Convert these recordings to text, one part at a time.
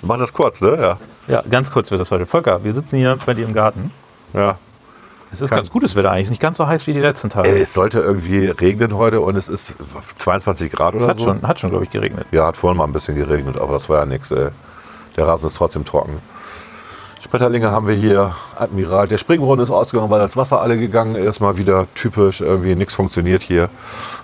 Wir machen das kurz, ne? Ja. Ja, ganz kurz wird das heute. Volker, wir sitzen hier bei dir im Garten. ja. Es ist ganz gutes Wetter eigentlich. Ist nicht ganz so heiß wie die letzten Tage. Es sollte irgendwie regnen heute und es ist 22 Grad oder es hat so. schon, hat schon glaube ich, geregnet. Ja, hat vorhin mal ein bisschen geregnet, aber das war ja nichts. Der Rasen ist trotzdem trocken. Spetterlinge haben wir hier. Admiral. Der Springbrunnen ist ausgegangen, weil das Wasser alle gegangen ist. Mal wieder typisch. Irgendwie nichts funktioniert hier.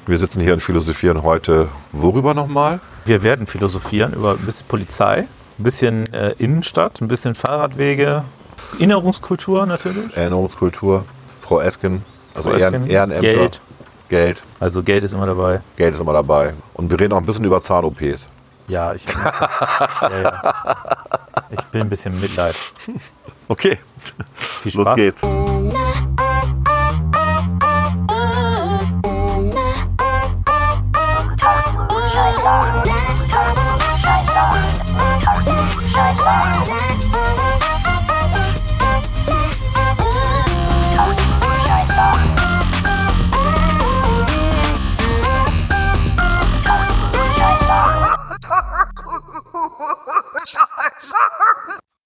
Wir sitzen hier und philosophieren heute. Worüber nochmal? Wir werden philosophieren über ein bisschen Polizei, ein bisschen äh, Innenstadt, ein bisschen Fahrradwege, Erinnerungskultur natürlich. Erinnerungskultur. Frau Esken. Also Frau Ehren, Esken. Ehrenämter. Geld. Geld. Also Geld ist immer dabei. Geld ist immer dabei. Und wir reden auch ein bisschen über Zahn-OPs. Ja, ich, ja, ja. ich bin ein bisschen Mitleid. Okay. Viel Spaß. Los geht's.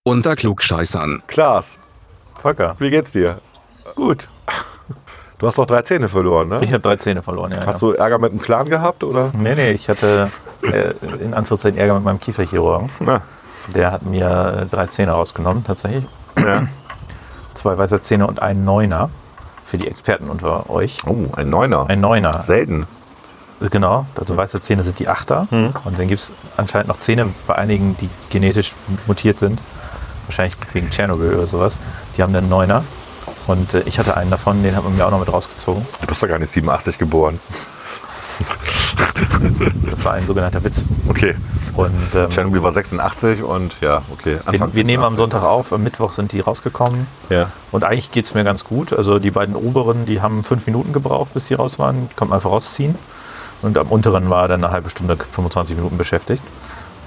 Unter Klugscheißern. Klaas, Volker, wie geht's dir? gut. Du hast doch drei Zähne verloren, ne? Ich habe drei Zähne verloren, ja. Hast ja. du Ärger mit dem Clan gehabt, oder? Nee, nee, ich hatte äh, in Anführungszeichen Ärger mit meinem Kieferchirurgen. Na, Der hat mir äh, drei Zähne rausgenommen, tatsächlich. ja. Zwei weiße Zähne und einen Neuner. Für die Experten unter euch. Oh, ein Neuner. Ein Neuner. Selten. Genau, also weiße Zähne sind die Achter. Und dann gibt es anscheinend noch Zähne bei einigen, die genetisch mutiert sind. Wahrscheinlich wegen Tschernobyl oder sowas. Die haben dann Neuner. Und äh, ich hatte einen davon, den hat man mir auch noch mit rausgezogen. Du bist doch gar nicht 87 geboren. Das war ein sogenannter Witz. Okay. Und ähm, Tschernobyl war 86 und ja, okay. wir, wir nehmen am Sonntag auf, am Mittwoch sind die rausgekommen. Ja. Und eigentlich geht es mir ganz gut. Also die beiden oberen, die haben fünf Minuten gebraucht, bis die raus waren. Die konnte man einfach rausziehen. Und am unteren war dann eine halbe Stunde, 25 Minuten beschäftigt.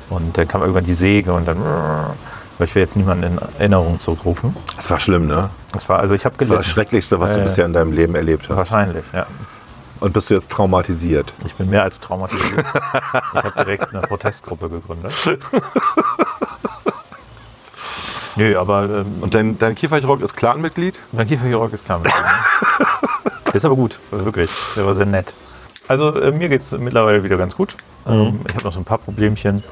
Und dann kam irgendwann die Säge und dann. Aber ich will jetzt niemanden in Erinnerung zurückrufen. Das war schlimm, ne? Das war, also ich habe Das war gelitten. das Schrecklichste, was du Äh, bisher in deinem Leben erlebt hast. Wahrscheinlich, ja. Und bist du jetzt traumatisiert? Ich bin mehr als traumatisiert. ich habe direkt eine Protestgruppe gegründet. Nö, aber ähm, Und dein, dein Kieferchirurg ist Clanmitglied? Mein Kieferchirurg ist ne? Der ist aber gut, also wirklich. Der war sehr nett. Also äh, mir geht es mittlerweile wieder ganz gut. Ähm, ich habe noch so ein paar Problemchen.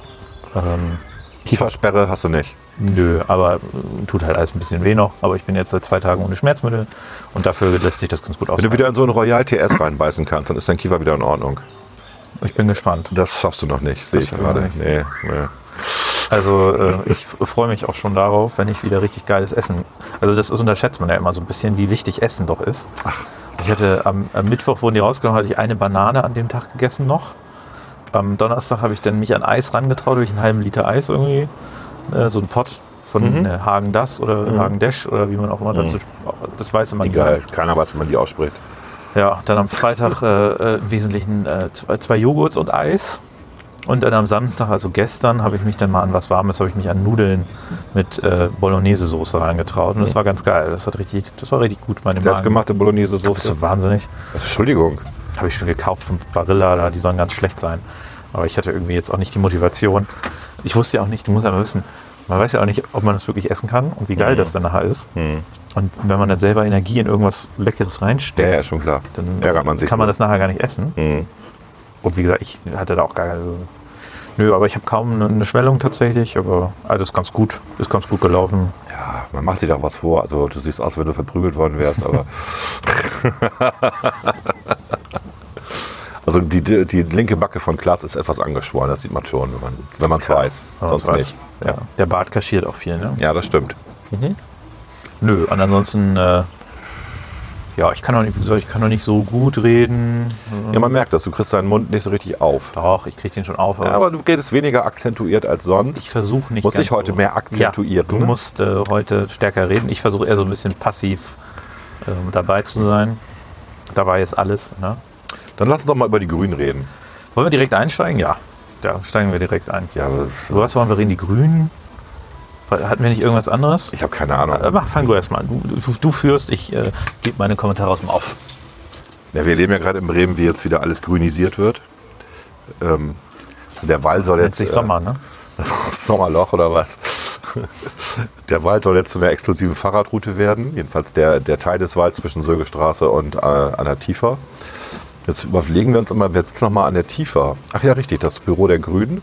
Ähm, Kiefersperre hast du nicht. nö, aber äh, tut halt alles ein bisschen weh noch. Aber ich bin jetzt seit zwei Tagen ohne Schmerzmittel und dafür lässt sich das ganz gut Wenn du aushalten. wieder in so einen Royal TS reinbeißen kannst, dann ist dein Kiefer wieder in Ordnung. Ich bin gespannt. Das schaffst du noch nicht, sehe ich schaffen wir gerade. nicht. Nee, nee. Also äh, ich freue mich auch schon darauf, wenn ich wieder richtig geiles Essen. Also das ist, unterschätzt man ja immer so ein bisschen, wie wichtig Essen doch ist. Ich hatte am, am Mittwoch wurden die rausgenommen, hatte ich eine Banane an dem Tag gegessen noch. Am Donnerstag habe ich dann mich an Eis rangetraut, durch einen halben Liter Eis irgendwie. Äh, so ein Pott von äh, Hagen Das oder Hagen Dash oder wie man auch immer dazu Das weiß man Egal, keiner weiß, wie man die ausspricht. ja, dann am Freitag äh, äh, im Wesentlichen äh, zwei, zwei Joghurts und Eis. Und dann am Samstag, also gestern, habe ich mich dann mal an was Warmes, habe ich mich an Nudeln mit äh, Bolognese-Soße reingetraut. Und das war ganz geil. Das, hat richtig, das war richtig gut. Meine. Selbstgemachte Bist Bolognese-Soße. du wahnsinnig? Also, Entschuldigung. Habe ich schon gekauft von Barilla, da, die sollen ganz schlecht sein. Aber ich hatte irgendwie jetzt auch nicht die Motivation. Ich wusste ja auch nicht, du musst ja mal wissen, man weiß ja auch nicht, ob man das wirklich essen kann und wie geil das dann nachher ist. Und wenn man dann selber Energie in irgendwas Leckeres Ja, reinsteckt, ja, schon klar. dann Ärgert man sich. kann man das nachher gar nicht essen. Mhm. Und wie gesagt, ich hatte da auch gar keine. Nö, aber ich habe kaum eine- Schwellung tatsächlich, aber alles ganz gut. Ist ganz gut gelaufen. Ja, man macht sich doch was vor. Also, du siehst aus, wenn du verprügelt worden wärst, aber. also, die, die, die linke Backe von Klaas ist etwas angeschwollen. Das sieht man schon, wenn man es wenn man's weiß. wenn Sonst weiß. nicht. Ja. Der Bart kaschiert auch viel, ne? Ja, das stimmt. Nö, und ansonsten, äh, ja, ich kann auch nicht, ich kann auch nicht so gut reden. Ja, man merkt das. Du kriegst deinen Mund nicht so richtig auf. Doch, ich kriege den schon auf, aber, Ja, aber du redest weniger akzentuiert als sonst. ich versuche nicht Muss ich heute so. mehr akzentuieren, Ja, du ne? musst äh, heute stärker reden. Ich versuche eher so ein bisschen passiv äh, dabei zu sein. Dabei ist alles. Ne? Dann lass uns doch mal über die Grünen reden. Wollen wir direkt einsteigen? Ja. Ja, steigen wir direkt ein. Ja, aber Du was wollen wir reden? Die Grünen? Hatten wir nicht irgendwas anderes? ich habe keine Ahnung. Äh, Mach, fang du erst mal an. Du, du, du führst, ich äh, gebe meine Kommentare aus dem Auf. Ja, wir leben ja gerade in Bremen, wie jetzt wieder alles grünisiert wird. Ähm, der Wall soll Nennt jetzt. sich äh, Sommer, ne? Sommerloch oder was? Der Wald soll jetzt zu einer exklusiven Fahrradroute werden. Jedenfalls der, der Teil des Walds zwischen Sögestraße und äh, an der Tiefer. Jetzt überlegen wir uns immer, wir sitzen nochmal an der Tiefer. Ach ja, richtig, das Büro der Grünen.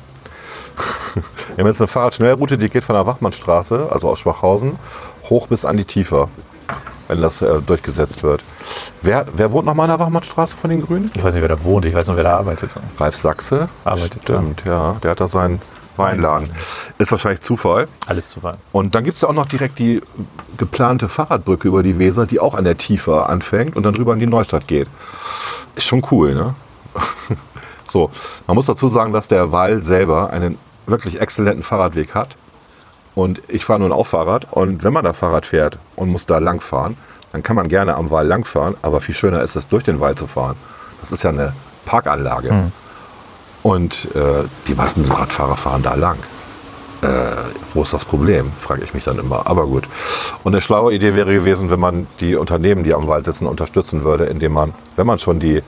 Wir haben jetzt eine Fahrradschnellroute, die geht von der Wachmannstraße, also aus Schwachhausen, hoch bis an die Tiefer, wenn das äh, durchgesetzt wird. Wer, wer wohnt nochmal an der Wachmannstraße von den Grünen? Ich weiß nicht, wer da wohnt, ich weiß nur, wer da arbeitet. Ralf Sachse. Arbeitet, Stimmt, ja. Der hat da seinen Weinladen. Ist wahrscheinlich Zufall. Alles zu weit. Und dann gibt es ja auch noch direkt die geplante Fahrradbrücke über die Weser, die auch an der Tiefer anfängt und dann drüber in die Neustadt geht. Ist schon cool, ne? so, man muss dazu sagen, dass der Wall selber einen wirklich exzellenten Fahrradweg hat. Und ich fahre nun auch Fahrrad. Und wenn man da Fahrrad fährt und muss da lang fahren, dann kann man gerne am Wall lang fahren. Aber viel schöner ist es, durch den Wald zu fahren. Das ist ja eine Parkanlage. Und äh, die meisten Radfahrer fahren da lang. Äh, wo ist das Problem, frage ich mich dann immer. Aber gut. Und eine schlaue Idee wäre gewesen, wenn man die Unternehmen, die am Wald sitzen, unterstützen würde, indem man, wenn man schon die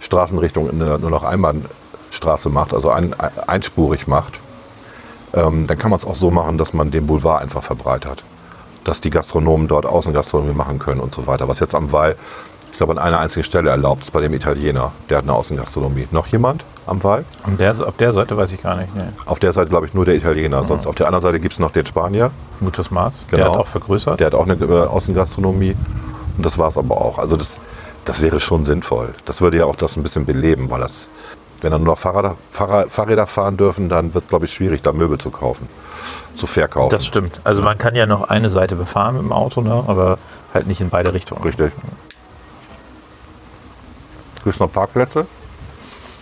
Straßenrichtung in eine, nur noch Einbahnstraße macht, also ein, einspurig macht, ähm, dann kann man es auch so machen, dass man den Boulevard einfach verbreitert. Dass die Gastronomen dort Außengastronomie machen können und so weiter. Was jetzt am Wall, ich glaube, an einer einzigen Stelle erlaubt ist bei dem Italiener. Der hat eine Außengastronomie. Noch jemand am Wall? Und der, auf der Seite weiß ich gar nicht. Nee. Auf der Seite, glaube ich, nur der Italiener. Sonst auf der anderen Seite gibt es noch den Spanier. Muchos Maß. Der Genau. hat auch vergrößert. Der hat auch eine äh, Außengastronomie. Und das war es aber auch. Also das, das wäre schon sinnvoll. Das würde ja auch das ein bisschen beleben, weil das, wenn dann nur noch Fahrräder, Fahrräder fahren dürfen, dann wird es, glaube ich, schwierig, da Möbel zu kaufen, zu verkaufen. Das stimmt. Also man kann ja noch eine Seite befahren mit dem Auto, ne? aber halt nicht in beide Richtungen. Richtig. Gibt es noch Parkplätze?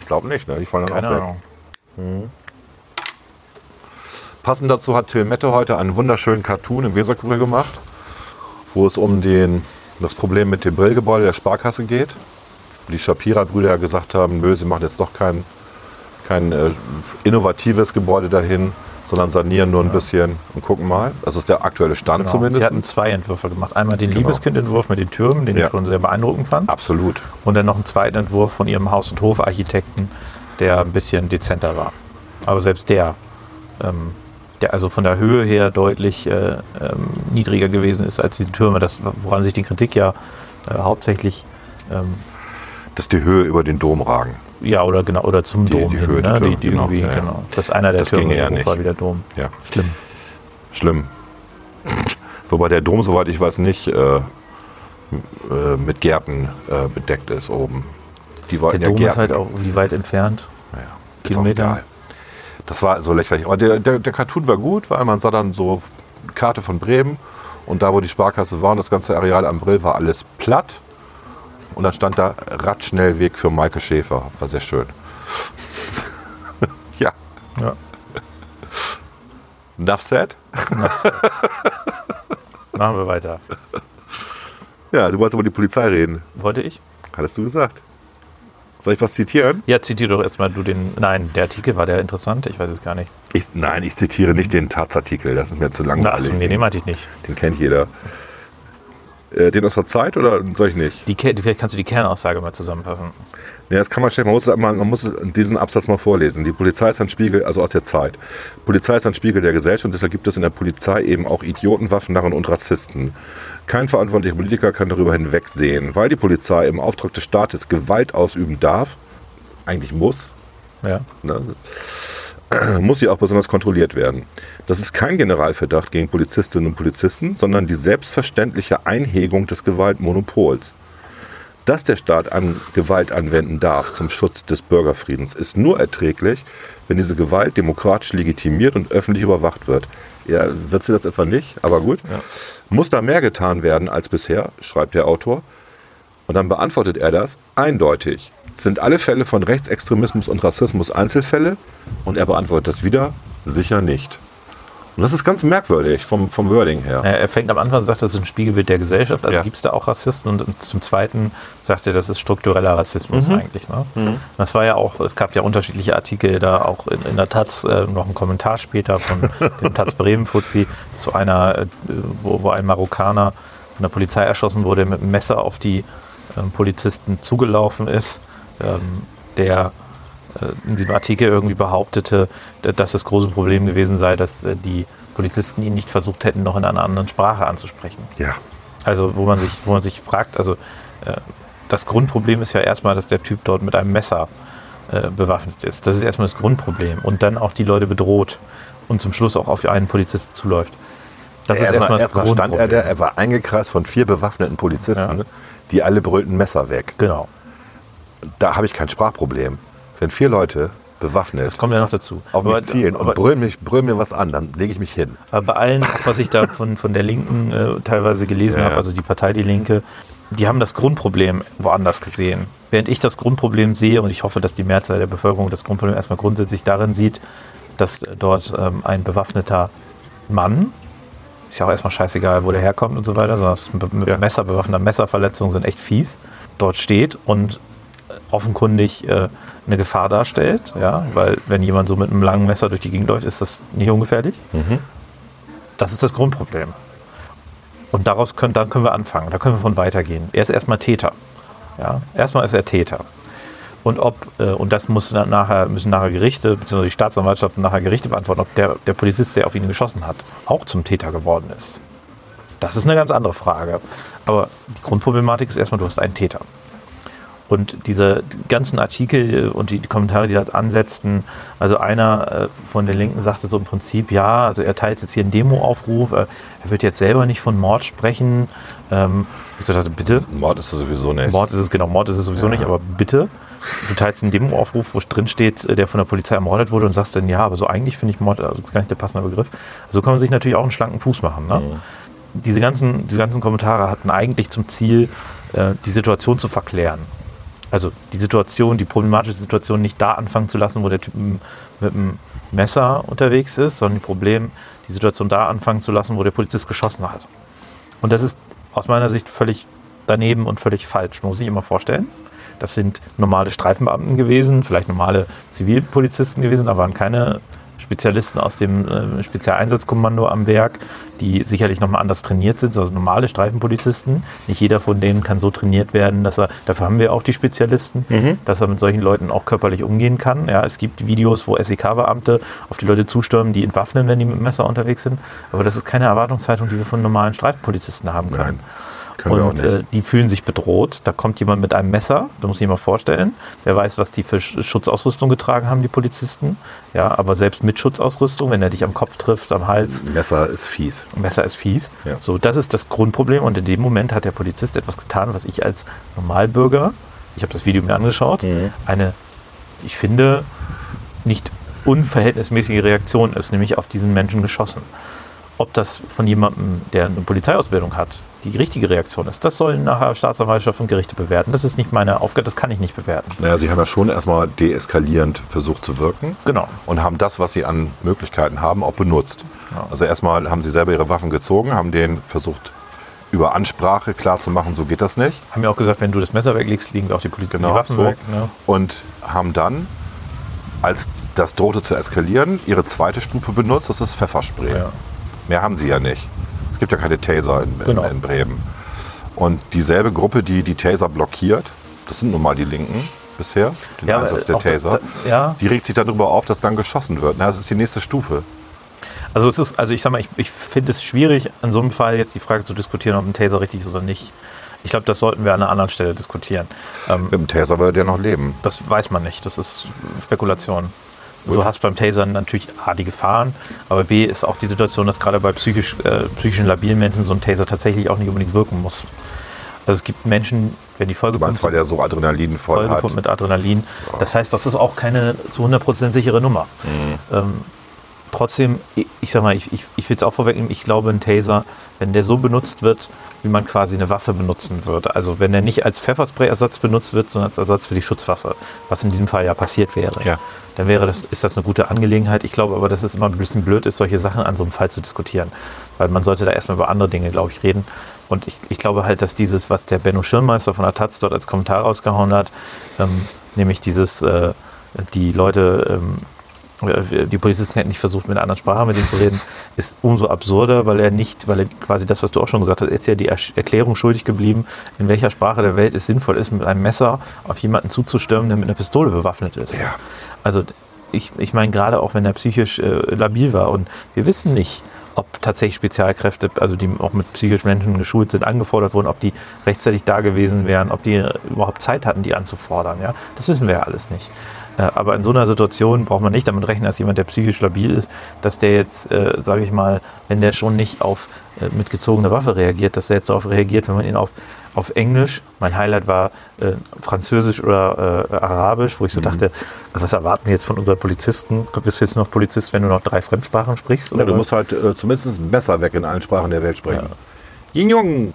Ich glaube nicht, ne? Die fallen dann Keine auch weg. Ahnung. Passend dazu hat Till Mette heute einen wunderschönen Cartoon im Weserkurier gemacht, wo es um den, das Problem mit dem Brillgebäude der Sparkasse geht. Die Shapira-Brüder ja gesagt haben, nö, sie machen jetzt doch kein, kein äh, innovatives Gebäude dahin, sondern sanieren nur ein bisschen und gucken mal. Das ist der aktuelle Stand Genau. zumindest. Sie hatten zwei Entwürfe gemacht. Einmal den Genau. Liebeskindentwurf mit den Türmen, den Ja. ich schon sehr beeindruckend fand. Absolut. Und dann noch einen zweiten Entwurf von ihrem Haus- und Hofarchitekten, der ein bisschen dezenter war. Aber selbst der, ähm, der also von der Höhe her deutlich äh, ähm, niedriger gewesen ist als diese Türme, das, woran sich die Kritik ja äh, hauptsächlich, ähm, Dass die Höhe über den Dom ragen. ja, oder genau, oder zum Die- Dom die hin, Höhe ne? Die, die genau, irgendwie, ja, ja. genau. Dass einer der Das Türme ja war wie der Dom. Ja. Schlimm. Schlimm. Wobei der Dom, soweit ich weiß, nicht äh, äh, mit Gärten äh, bedeckt ist oben. Die Der ja Dom Gärten. ist halt auch wie weit entfernt. Ist auch Kilometer. Das war so lächerlich. Aber der, der, der Cartoon war gut, weil man sah dann so eine Karte von Bremen und da, wo die Sparkasse war und das ganze Areal am Brill war alles platt. Und dann stand da Radschnellweg für Maike Schäfer. War sehr schön. ja. Ja. Enough said? Machen wir weiter. Ja, du wolltest über die Polizei reden. Wollte ich? Hattest du gesagt. Soll ich was zitieren? Ja, zitiere doch erstmal du den. Nein, der Artikel war der interessant, ich weiß es gar nicht. Ich, nein, ich zitiere nicht den Taz-Artikel. Das ist mir zu langweilig. achso, nee, den den, meinte ich nicht. den kennt jeder. Äh, den aus der Zeit oder soll ich nicht? Die, vielleicht kannst du die Kernaussage mal zusammenfassen. Ja, das kann man schnell. Man muss, man, man muss diesen Absatz mal vorlesen. Die Polizei ist ein Spiegel, also aus der Zeit. Polizei ist ein Spiegel der Gesellschaft und deshalb gibt es in der Polizei eben auch Idioten, Waffennarren und Rassisten. Kein verantwortlicher Politiker kann darüber hinwegsehen, weil die Polizei im Auftrag des Staates Gewalt ausüben darf, eigentlich muss, Ja. ne, muss sie auch besonders kontrolliert werden. Das ist kein Generalverdacht gegen Polizistinnen und Polizisten, sondern die selbstverständliche Einhegung des Gewaltmonopols. Dass der Staat an Gewalt anwenden darf zum Schutz des Bürgerfriedens, ist nur erträglich, wenn diese Gewalt demokratisch legitimiert und öffentlich überwacht wird. Ja, wird sie das etwa nicht? Aber gut. Muss da mehr getan werden als bisher, schreibt der Autor. Und dann beantwortet er das eindeutig. Sind alle Fälle von Rechtsextremismus und Rassismus Einzelfälle? Und er beantwortet das wieder, sicher nicht. Und das ist ganz merkwürdig vom, vom Wording her. Er fängt am Anfang und sagt, das ist ein Spiegelbild der Gesellschaft. Also Ja. gibt es da auch Rassisten und, und zum Zweiten sagt er, das ist struktureller Rassismus Mhm. eigentlich. Ne? Das war ja auch, es gab ja unterschiedliche Artikel da auch in, in der Taz, äh, noch ein Kommentar später von dem Taz Bremen-Fuzzi zu einer, äh, wo, wo ein Marokkaner von der Polizei erschossen wurde, mit einem Messer auf die ähm, Polizisten zugelaufen ist, ähm, der in diesem Artikel irgendwie behauptete, dass das große Problem gewesen sei, dass äh, die Polizisten ihn nicht versucht hätten, noch in einer anderen Sprache anzusprechen. Ja. Also wo man sich, wo man sich fragt, also äh, das Grundproblem ist ja erstmal, dass der Typ dort mit einem Messer äh, bewaffnet ist. Das ist erstmal das Grundproblem. Und dann auch die Leute bedroht und zum Schluss auch auf einen Polizisten zuläuft. Das ist erstmal das erstmal stand er, Grundproblem. der, er war eingekreist von vier bewaffneten Polizisten, Ja. die alle brüllten Messer weg. Genau. Da habe ich kein Sprachproblem. Wenn vier Leute bewaffnet Das kommt ja noch dazu. auf Aber- mich zielen und aber- brüllen, mich, brüllen mir was an, dann lege ich mich hin. Aber bei allen, auch was ich da von, von der Linken äh, teilweise gelesen Ja, habe, ja. also die Partei Die Linke, die haben das Grundproblem woanders gesehen. Während ich das Grundproblem sehe, und ich hoffe, dass die Mehrzahl der Bevölkerung das Grundproblem erstmal grundsätzlich darin sieht, dass äh, dort ähm, ein bewaffneter Mann, ist ja auch erstmal scheißegal, wo der herkommt und so weiter, sondern mit Messer bewaffneter Messerverletzungen sind echt fies, dort steht und offenkundig äh, eine Gefahr darstellt, ja, weil wenn jemand so mit einem langen Messer durch die Gegend läuft, ist das nicht ungefährlich. Das ist das Grundproblem. Und daraus können, dann können wir anfangen, da können wir von weitergehen. Er ist erstmal Täter. Ja? Erstmal ist er Täter. Und ob, äh, und das muss dann nachher, müssen nachher Gerichte, beziehungsweise die Staatsanwaltschaft nachher Gerichte beantworten, ob der, der Polizist, der auf ihn geschossen hat, auch zum Täter geworden ist. Das ist eine ganz andere Frage. Aber die Grundproblematik ist erstmal, du hast einen Täter. Und diese ganzen Artikel äh, und die Kommentare, die da ansetzten, also einer äh, von den Linken sagte so im Prinzip, ja, also er teilt jetzt hier einen Demoaufruf, äh, er wird jetzt selber nicht von Mord sprechen. Ähm, ich so dachte, bitte, Mord ist es sowieso nicht. Mord ist es, genau, Mord ist es sowieso nicht, aber bitte, du teilst einen Demoaufruf, wo drin steht, der von der Polizei ermordet wurde und sagst dann, ja, aber so eigentlich finde ich Mord, also das ist gar nicht der passende Begriff. So kann man sich natürlich auch einen schlanken Fuß machen. Ne? Diese, ganzen, diese ganzen Kommentare hatten eigentlich zum Ziel, die Situation zu verklären. Also die Situation, die problematische Situation nicht da anfangen zu lassen, wo der Typ mit dem Messer unterwegs ist, sondern die Problem, die Situation da anfangen zu lassen, wo der Polizist geschossen hat. Und das ist aus meiner Sicht völlig daneben und völlig falsch. Muss sich immer vorstellen, das sind normale Streifenbeamten gewesen, vielleicht normale Zivilpolizisten gewesen, da waren keine Spezialisten aus dem äh, Spezialeinsatzkommando am Werk, die sicherlich nochmal anders trainiert sind, also normale Streifenpolizisten. Nicht jeder von denen kann so trainiert werden, dass er, dafür haben wir auch die Spezialisten, dass er mit solchen Leuten auch körperlich umgehen kann. Ja, es gibt Videos, wo SEK-Beamte auf die Leute zustürmen, die entwaffnen, wenn die mit Messer unterwegs sind. Aber das ist keine Erwartungshaltung, die wir von normalen Streifenpolizisten haben können. Nein, können wir auch Und nicht. äh, die fühlen sich bedroht. Da kommt jemand mit einem Messer, da muss ich mir mal vorstellen. Wer weiß, was die für Sch- Schutzausrüstung getragen haben, die Polizisten. Ja, aber selbst mit Schutzausrüstung, wenn er dich am Kopf trifft, am Hals, Messer ist fies. Messer ist fies. Ja. So, das ist das Grundproblem. Und in dem Moment hat der Polizist etwas getan, was ich als Normalbürger, ich habe das Video mir angeschaut, eine, ich finde, nicht unverhältnismäßige Reaktion ist, nämlich auf diesen Menschen geschossen. Ob das von jemandem, der eine Polizeiausbildung hat, die richtige Reaktion ist, das sollen nachher Staatsanwaltschaft und Gerichte bewerten. Das ist nicht meine Aufgabe, das kann ich nicht bewerten. Naja, sie haben ja schon erstmal deeskalierend versucht zu wirken. Genau. Und haben das, was sie an Möglichkeiten haben, auch benutzt. Also erstmal haben sie selber ihre Waffen gezogen, haben denen versucht, über Ansprache klarzumachen, so geht das nicht. Haben ja auch gesagt, wenn du das Messer weglegst, liegen wir auch die Polizei Genau, die Waffen so. weg. Ne? Und haben dann, als das drohte zu eskalieren, ihre zweite Stufe benutzt, das ist Pfefferspray. Ja. Mehr haben sie ja nicht. Es gibt ja keine Taser in, in, Genau. in Bremen. Und dieselbe Gruppe, die die Taser blockiert, das sind nun mal die Linken bisher, den Ja, Einsatz der Taser, da- ja. die regt sich darüber auf, dass dann geschossen wird. Na, das ist die nächste Stufe. Also es ist, also ich sag mal, ich, ich finde es schwierig, an so einem Fall jetzt die Frage zu diskutieren, ob ein Taser richtig ist oder nicht. Ich glaube, das sollten wir an einer anderen Stelle diskutieren. Ähm, Mit dem Taser würde der noch leben. das weiß man nicht. Das ist Spekulation. Du hast beim Tasern natürlich A, die Gefahren, aber B ist auch die Situation, dass gerade bei psychisch, äh, psychischen labilen Menschen so ein Taser tatsächlich auch nicht unbedingt wirken muss. Also es gibt Menschen, wenn die vollgepumpt meinst, weil der so Adrenalin voll hat. vollgepumpt mit Adrenalin. Das heißt, das ist auch keine zu 100% sichere Nummer. Ähm, trotzdem, ich, sag mal, ich, ich, ich will es auch vorwegnehmen, ich glaube, ein Taser, wenn der so benutzt wird, wie man quasi eine Waffe benutzen würde, also wenn der nicht als Pfefferspray-Ersatz benutzt wird, sondern als Ersatz für die Schutzwaffe, was in diesem Fall ja passiert wäre, Ja. dann wäre das, ist das eine gute Angelegenheit. Ich glaube aber, dass es immer ein bisschen blöd ist, solche Sachen an so einem Fall zu diskutieren, weil man sollte da erstmal über andere Dinge, glaube ich, reden. Und ich, ich glaube halt, dass dieses, was der Benno Schirmmeister von der Taz dort als Kommentar rausgehauen hat, ähm, nämlich dieses, äh, die Leute ähm, äh, die Polizisten hätten nicht versucht, mit einer anderen Sprache mit ihm zu reden, ist umso absurder, weil er nicht, weil er quasi das, was du auch schon gesagt hast, ist ja die Erklärung schuldig geblieben, in welcher Sprache der Welt es sinnvoll ist, mit einem Messer auf jemanden zuzustürmen, der mit einer Pistole bewaffnet ist. Ja. Also ich, ich meine, gerade auch wenn er psychisch äh, labil war und wir wissen nicht, ob tatsächlich Spezialkräfte, also die auch mit psychischen Menschen geschult sind, angefordert wurden, ob die rechtzeitig da gewesen wären, ob die überhaupt Zeit hatten, die anzufordern. Ja? Das wissen wir ja alles nicht. Äh, aber in so einer Situation braucht man nicht damit rechnen, dass jemand, der psychisch labil ist, dass der jetzt, äh, sage ich mal, wenn der schon nicht auf äh, mit gezogener Waffe reagiert, dass er jetzt darauf reagiert, wenn man ihn auf, auf Englisch, mein Highlight war äh, Französisch oder äh, Arabisch, wo ich so mhm. dachte, was erwarten wir jetzt von unseren Polizisten? Bist du jetzt noch Polizist, wenn du noch drei Fremdsprachen sprichst? Ja, du musst halt äh, zumindest besser weg in allen Sprachen der Welt sprechen. Ja. Ying Jong!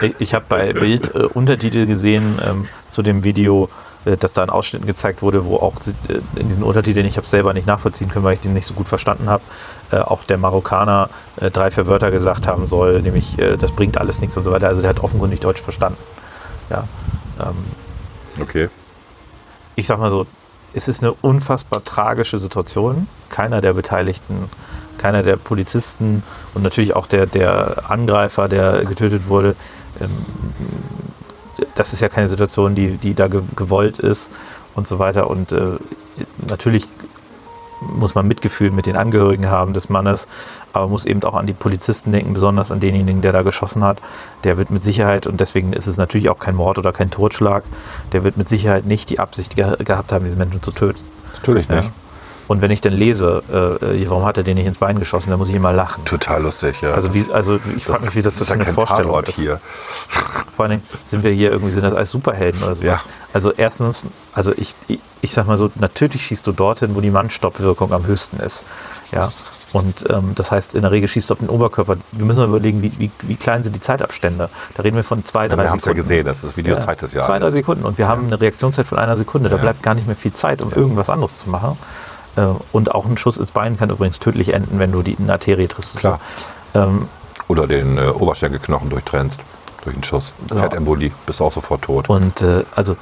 Ich, ich habe bei Bild äh, Untertitel gesehen ähm, zu dem Video, dass da ein Ausschnitt gezeigt wurde, wo auch äh, in diesen Untertiteln, ich habe es selber nicht nachvollziehen können, weil ich den nicht so gut verstanden habe, äh, auch der Marokkaner drei, vier Wörter gesagt haben soll, nämlich das bringt alles nichts und so weiter. Also der hat offenkundig Deutsch verstanden. Ja, ähm, okay. Ich sag mal so, es ist eine unfassbar tragische Situation. Keiner der Beteiligten, keiner der Polizisten und natürlich auch der, der Angreifer, der getötet wurde, ähm, das ist ja keine Situation, die, die da gewollt ist und so weiter. Und äh, natürlich muss man Mitgefühl mit den Angehörigen haben des Mannes, aber muss eben auch an die Polizisten denken, besonders an denjenigen, der da geschossen hat. Der wird mit Sicherheit, und deswegen ist es natürlich auch kein Mord oder kein Totschlag, der wird mit Sicherheit nicht die Absicht ge gehabt haben, diese Menschen zu töten. Natürlich nicht. Ja? Und wenn ich dann lese, äh, warum hat er den nicht ins Bein geschossen, dann muss ich immer lachen. Total lustig, ja. Also, wie, also ich frage mich, wie das, das, das eine Vorstellung Tatort ist. Hier. Vor allem sind wir hier irgendwie, sind das als Superhelden oder sowas. Ja. Also erstens, also ich, ich, ich sag mal so, natürlich schießt du dorthin, wo die Mannstoppwirkung am höchsten ist. Ja. Und ähm, das heißt, in der Regel schießt du auf den Oberkörper. Wir müssen mal überlegen, wie, wie, wie klein sind die Zeitabstände. Da reden wir von zwei, drei ja, wir Sekunden. Wir haben es ja gesehen, das, das Video ja, zeigt das ja. Zwei, drei Sekunden. Und wir haben eine Reaktionszeit von einer Sekunde. Da bleibt gar nicht mehr viel Zeit, um irgendwas anderes zu machen. Äh, und auch ein Schuss ins Bein kann übrigens tödlich enden, wenn du die Arterie triffst. Klar. Ähm, Oder den äh, Oberschenkelknochen durchtrennst durch einen Schuss. Genau. Fettembolie, bist auch sofort tot. Und äh, also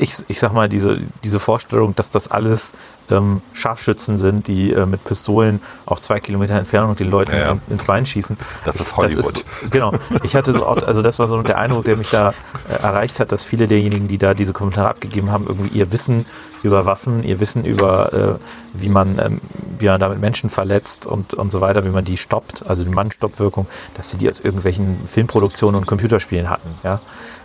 ich, ich sag mal, diese, diese Vorstellung, dass das alles ähm, Scharfschützen sind, die äh, mit Pistolen auf zwei Kilometer Entfernung den Leuten ja, ja. ins Bein schießen. Das ist Hollywood. Das ist, genau. Ich hatte so auch, also das war so der Eindruck, der mich da äh, erreicht hat, dass viele derjenigen, die da diese Kommentare abgegeben haben, irgendwie ihr Wissen über Waffen, ihr Wissen über, äh, wie man, ähm, wie man damit Menschen verletzt und, und so weiter, wie man die stoppt, also die Mannstoppwirkung, dass sie die aus irgendwelchen Filmproduktionen und Computerspielen hatten. Ja?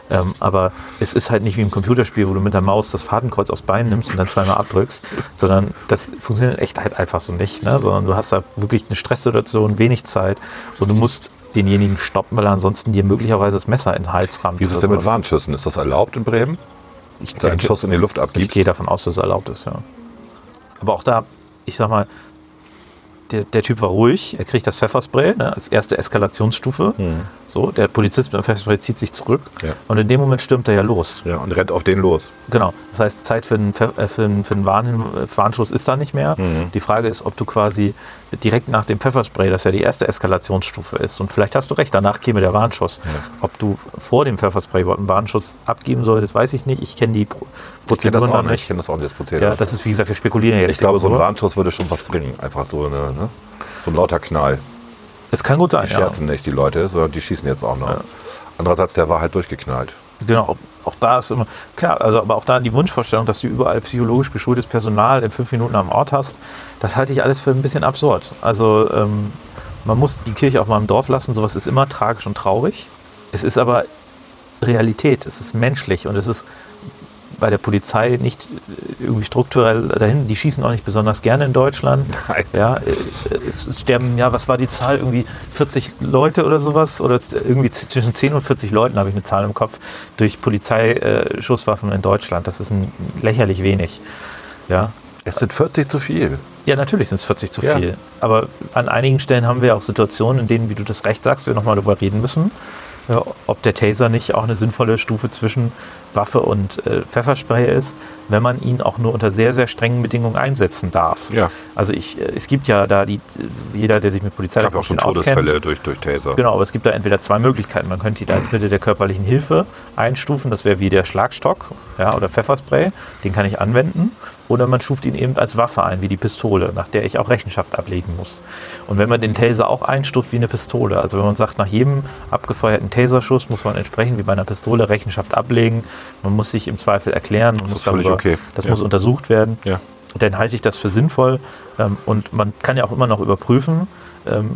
Ähm, aber es ist halt nicht wie im Computerspiel, wo du mit der Maus das Fadenkreuz aufs Bein nimmst und dann zweimal abdrückst, sondern das funktioniert echt halt einfach so nicht. Ne? Sondern du hast da wirklich eine Stresssituation, wenig Zeit und du musst denjenigen stoppen, weil er ansonsten dir möglicherweise das Messer in den Hals rammt. Wie ist es denn mit Warnschüssen? Ist das erlaubt in Bremen? Ich denke, einen Schuss in die Luft abgibst? Ich gehe davon aus, dass es erlaubt ist, ja. Aber auch da, ich sag mal, der, der, Typ war ruhig, er kriegt das Pfefferspray ne, als erste Eskalationsstufe. Mhm. So, der Polizist mit dem Pfefferspray zieht sich zurück ja. und in dem Moment stürmt er ja los. Ja, und rennt auf den los. Genau. Das heißt, Zeit für einen, äh, für einen, für einen Warn, Warnschuss ist da nicht mehr. Mhm. Die Frage ist, ob du quasi direkt nach dem Pfefferspray, das ja die erste Eskalationsstufe ist, und vielleicht hast du recht, danach käme der Warnschuss. Ja. Ob du vor dem Pfefferspray überhaupt einen Warnschuss abgeben solltest, weiß ich nicht. Ich kenne die Prozedur noch nicht. Ich kenne das auch nicht, das Prozedere. Ja, das ist, wie gesagt, wir spekulieren jetzt. Ich glaube, so ein Warnschuss würde schon was bringen. Einfach so, eine, ne? so ein lauter Knall. Es kann gut sein, Die scherzen ja. nicht, die Leute, sondern die schießen jetzt auch noch. Ja. Andererseits, der war halt durchgeknallt. Genau, auch da ist immer, klar, also aber auch da die Wunschvorstellung, dass du überall psychologisch geschultes Personal in fünf Minuten am Ort hast, das halte ich alles für ein bisschen absurd. Also ähm, man muss die Kirche auch mal im Dorf lassen, sowas ist immer tragisch und traurig. Es ist aber Realität, es ist menschlich und es ist bei der Polizei nicht irgendwie strukturell dahin. Die schießen auch nicht besonders gerne in Deutschland. Nein. Ja, es, sterben, ja, was war die Zahl? Irgendwie 40 Leute oder sowas? Oder irgendwie zwischen 10 und 40 Leuten habe ich eine Zahl im Kopf durch Polizeischusswaffen in Deutschland. Das ist ein, lächerlich wenig. Ja. Es sind 40 zu viel. Ja, natürlich sind es 40 zu viel. Aber an einigen Stellen haben wir auch Situationen, in denen, wie du das recht sagst, wir nochmal darüber reden müssen äh, ob der Taser nicht auch eine sinnvolle Stufe zwischen Waffe und äh, Pfefferspray ist, wenn man ihn auch nur unter sehr, sehr strengen Bedingungen einsetzen darf. Ja. Also ich, äh, es gibt ja da die, jeder, der sich mit Polizei Ich habe auch schon Todesfälle durch, durch Taser. Genau, aber es gibt da entweder zwei Möglichkeiten. Man könnte die da als Mittel der körperlichen Hilfe einstufen, das wäre wie der Schlagstock ja, oder Pfefferspray, den kann ich anwenden. Oder man stuft ihn eben als Waffe ein, wie die Pistole, nach der ich auch Rechenschaft ablegen muss. Und wenn man den Taser auch einstuft wie eine Pistole, also wenn man sagt, nach jedem abgefeuerten Taserschuss muss man entsprechend wie bei einer Pistole Rechenschaft ablegen, man muss sich im Zweifel erklären, man Das muss darüber, okay. das Ja. muss untersucht werden Ja. dann halte ich das für sinnvoll. Ähm, und man kann ja auch immer noch überprüfen, ähm,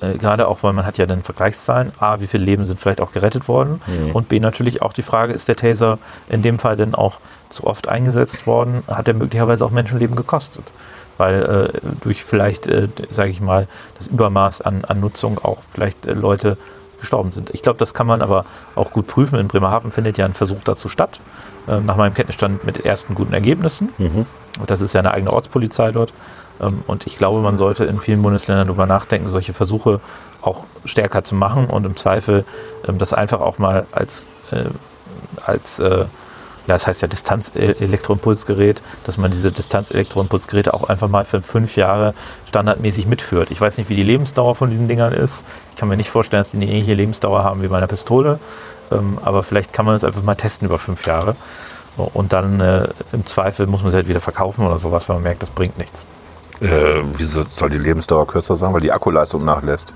äh, gerade auch, weil man hat ja dann Vergleichszahlen, A, wie viele Leben sind vielleicht auch gerettet worden und B, natürlich auch die Frage, ist der Taser in dem Fall denn auch zu oft eingesetzt worden, hat er möglicherweise auch Menschenleben gekostet? Weil äh, durch vielleicht, äh, sage ich mal, das Übermaß an, an Nutzung auch vielleicht äh, Leute gestorben sind. Ich glaube, das kann man aber auch gut prüfen. In Bremerhaven findet ja ein Versuch dazu statt, äh, nach meinem Kenntnisstand mit ersten guten Ergebnissen. Und das ist ja eine eigene Ortspolizei dort. Ähm, Und ich glaube, man sollte in vielen Bundesländern darüber nachdenken, solche Versuche auch stärker zu machen und im Zweifel ähm, das einfach auch mal als, äh, als ja, das heißt ja Distanz-Elektroimpulsgerät, dass man diese Distanz-Elektroimpulsgeräte auch einfach mal für fünf Jahre standardmäßig mitführt. Ich weiß nicht, wie die Lebensdauer von diesen Dingern ist. Ich kann mir nicht vorstellen, dass die eine ähnliche Lebensdauer haben wie bei einer Pistole. Ähm, aber vielleicht kann man das einfach mal testen über fünf Jahre. Und dann äh, im Zweifel muss man sie halt wieder verkaufen oder sowas, weil man merkt, das bringt nichts. Äh, wieso soll die Lebensdauer kürzer sein? Weil die Akkuleistung nachlässt.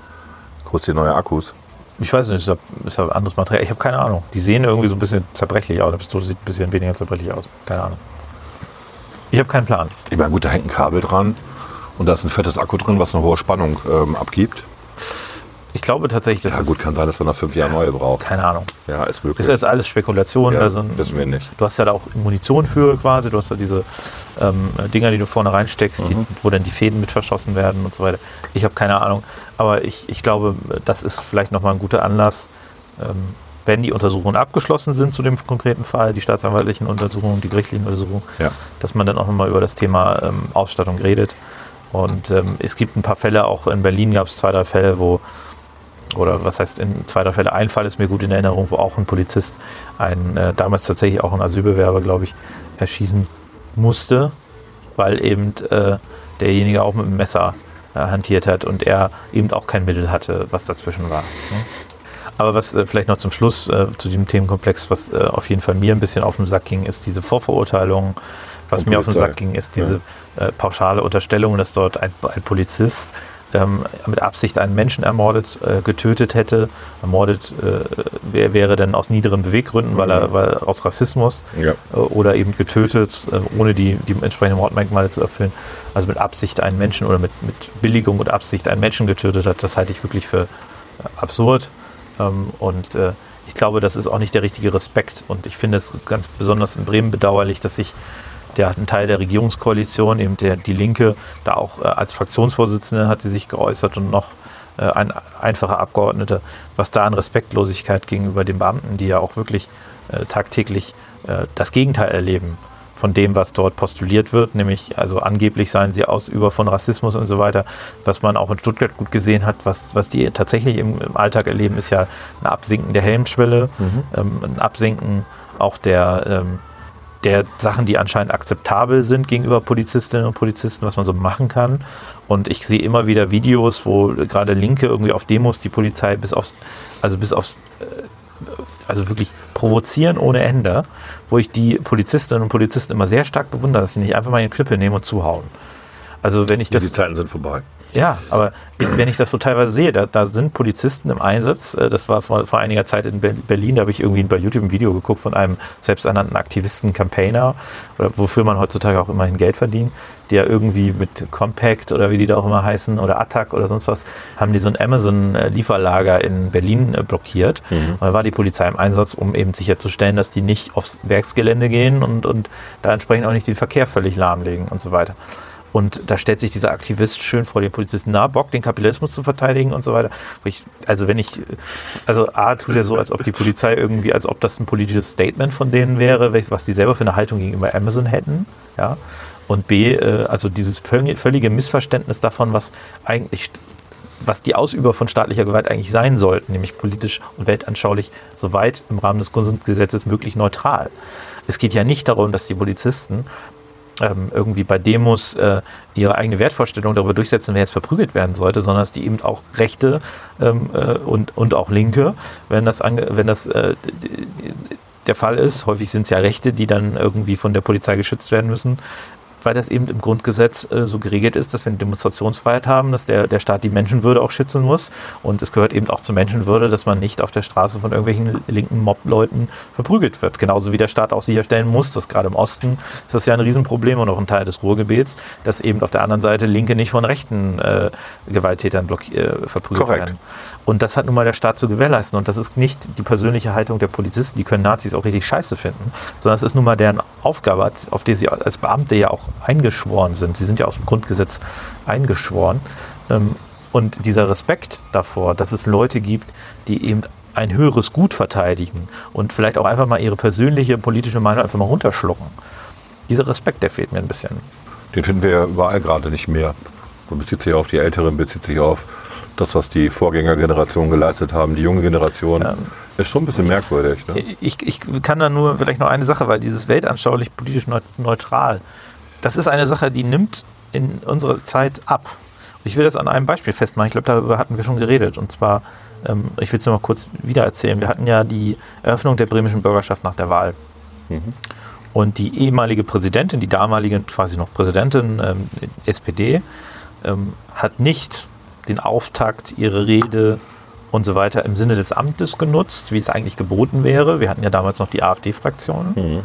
Kurz die neue Akkus. Ich weiß nicht, ist ist ja anderes Material. Ich habe keine Ahnung. Die sehen irgendwie so ein bisschen zerbrechlich aus. Die Pistole sieht ein bisschen weniger zerbrechlich aus. Keine Ahnung. Ich habe keinen Plan. Ich meine, gut, da hängt ein Kabel dran und da ist ein fettes Akku drin, was eine hohe Spannung ähm, abgibt. Ich glaube tatsächlich, das Ja gut, kann sein, dass man nach fünf Jahren neue braucht. keine Ahnung. Ja, ist möglich. Ist jetzt alles Spekulation. ja, also, wissen wir nicht. du hast ja da auch Munition für quasi. Du hast ja diese ähm, Dinger, die du vorne reinsteckst, die, wo dann die Fäden mit verschossen werden und so weiter. Ich habe keine Ahnung. Aber ich, ich glaube, das ist vielleicht nochmal ein guter Anlass, ähm, wenn die Untersuchungen abgeschlossen sind zu dem konkreten Fall, die staatsanwaltlichen Untersuchungen, die gerichtlichen Untersuchungen, Ja. dass man dann auch nochmal über das Thema ähm, Ausstattung redet. Und ähm, es gibt ein paar Fälle, auch in Berlin gab es zwei, drei Fälle, wo, oder was heißt in zwei, drei Fälle, ein Fall ist mir gut in Erinnerung, wo auch ein Polizist, ein äh, damals tatsächlich auch ein Asylbewerber, glaube ich, erschießen musste, weil eben äh, derjenige auch mit dem Messer äh, hantiert hat und er eben auch kein Mittel hatte, was dazwischen war. Ne? Aber was äh, vielleicht noch zum Schluss äh, zu diesem Themenkomplex, was äh, auf jeden Fall mir ein bisschen auf den Sack ging, ist diese Vorverurteilung. Was Von mir auf den. Sack ging, ist diese äh, pauschale Unterstellung, dass dort ein, ein Polizist ähm, mit Absicht einen Menschen ermordet, äh, getötet hätte. Ermordet äh, wer, wäre dann aus niederen Beweggründen, weil er weil, aus Rassismus Ja. äh, oder eben getötet, äh, ohne die, die entsprechenden Mordmerkmale zu erfüllen. Also mit Absicht einen Menschen oder mit, mit Billigung und Absicht einen Menschen getötet hat, das halte ich wirklich für äh, absurd. Ähm, und äh, ich glaube, das ist auch nicht der richtige Respekt. Und ich finde es ganz besonders in Bremen bedauerlich, dass sich der ein Teil der Regierungskoalition, eben der, die Linke, da auch äh, als Fraktionsvorsitzende hat sie sich geäußert und noch äh, ein einfacher Abgeordneter, was da an Respektlosigkeit gegenüber den Beamten, die ja auch wirklich äh, tagtäglich äh, das Gegenteil erleben von dem, was dort postuliert wird, nämlich also angeblich seien sie Ausüber von Rassismus und so weiter, was man auch in Stuttgart gut gesehen hat, was, was die tatsächlich im, im Alltag erleben, ist ja ein Absinken der Helmschwelle, ähm, ein Absinken auch der, ähm, der Sachen, die anscheinend akzeptabel sind gegenüber Polizistinnen und Polizisten, was man so machen kann. Und ich sehe immer wieder Videos, wo gerade Linke irgendwie auf Demos die Polizei bis aufs, also bis aufs also wirklich provozieren ohne Ende, wo ich die Polizistinnen und Polizisten immer sehr stark bewundere, dass sie nicht einfach mal eine Klippe nehmen und zuhauen. Also wenn ich Die das, Zeiten sind vorbei. Ja, aber ich, wenn ich das so teilweise sehe, da, da sind Polizisten im Einsatz. äh, Das war vor, vor einiger Zeit in Ber- Berlin, da habe ich irgendwie bei YouTube ein Video geguckt von einem selbsternannten Aktivisten, Campaigner, oder wofür man heutzutage auch immerhin Geld verdient, der irgendwie mit Compact oder wie die da auch immer heißen oder Attac oder sonst was, haben die so ein Amazon-Lieferlager in Berlin äh, blockiert. Und da war die Polizei im Einsatz, um eben sicherzustellen, dass die nicht aufs Werksgelände gehen und, und da entsprechend auch nicht den Verkehr völlig lahmlegen und so weiter. Und da stellt sich dieser Aktivist schön vor den Polizisten nah, Bock, den Kapitalismus zu verteidigen und so weiter. Ich, also wenn ich, also A, tut er so, als ob die Polizei irgendwie, als ob das ein politisches Statement von denen wäre, was die selber für eine Haltung gegenüber Amazon hätten, ja. Und B, äh, also dieses völlige, Missverständnis davon, was eigentlich was die Ausüber von staatlicher Gewalt eigentlich sein sollten, nämlich politisch und weltanschaulich soweit im Rahmen des Grundgesetzes möglich neutral. Es geht ja nicht darum, dass die Polizisten ähm, irgendwie bei Demos äh, ihre eigene Wertvorstellung darüber durchsetzen, wer jetzt verprügelt werden sollte, sondern dass die eben auch Rechte ähm, äh, und, und auch Linke, wenn das, wenn das äh, der Fall ist, häufig sind es ja Rechte, die dann irgendwie von der Polizei geschützt werden müssen, weil das eben im Grundgesetz äh, so geregelt ist, dass wir eine Demonstrationsfreiheit haben, dass der, der Staat die Menschenwürde auch schützen muss. Und es gehört eben auch zur Menschenwürde, dass man nicht auf der Straße von irgendwelchen linken Mob-Leuten verprügelt wird. Genauso wie der Staat auch sicherstellen muss, dass gerade im Osten ist das ja ein Riesenproblem und auch ein Teil des Ruhrgebiets, dass eben auf der anderen Seite Linke nicht von rechten äh, Gewalttätern äh, verprügelt Korrekt. werden. Und das hat nun mal der Staat zu gewährleisten. Und das ist nicht die persönliche Haltung der Polizisten, die können Nazis auch richtig scheiße finden, sondern es ist nun mal deren Aufgabe, auf die sie als Beamte ja auch eingeschworen sind. Sie sind ja aus dem Grundgesetz eingeschworen. Ähm, und dieser Respekt davor, dass es Leute gibt, die eben ein höheres Gut verteidigen und vielleicht auch einfach mal ihre persönliche politische Meinung einfach mal runterschlucken. Dieser Respekt, der fehlt mir ein bisschen. Den finden wir ja überall gerade nicht mehr. Man bezieht sich auf die Älteren, bezieht sich auf das, was die Vorgängergenerationen geleistet haben, die junge Generation. Ja. Ist schon ein bisschen merkwürdig. Ne? Ich, ich kann da nur vielleicht noch eine Sache, weil dieses weltanschaulich politisch neutral, das ist eine Sache, die nimmt in unserer Zeit ab. Und ich will das an einem Beispiel festmachen. Ich glaube, darüber hatten wir schon geredet. Und zwar, ähm, ich will es nur mal kurz wiedererzählen. Wir hatten ja die Eröffnung der bremischen Bürgerschaft nach der Wahl. Mhm. Und die ehemalige Präsidentin, die damalige quasi noch Präsidentin ähm, SPD, ähm, hat nicht den Auftakt, ihre Rede und so weiter im Sinne des Amtes genutzt, wie es eigentlich geboten wäre. Wir hatten ja damals noch die AfD-Fraktion. Mhm.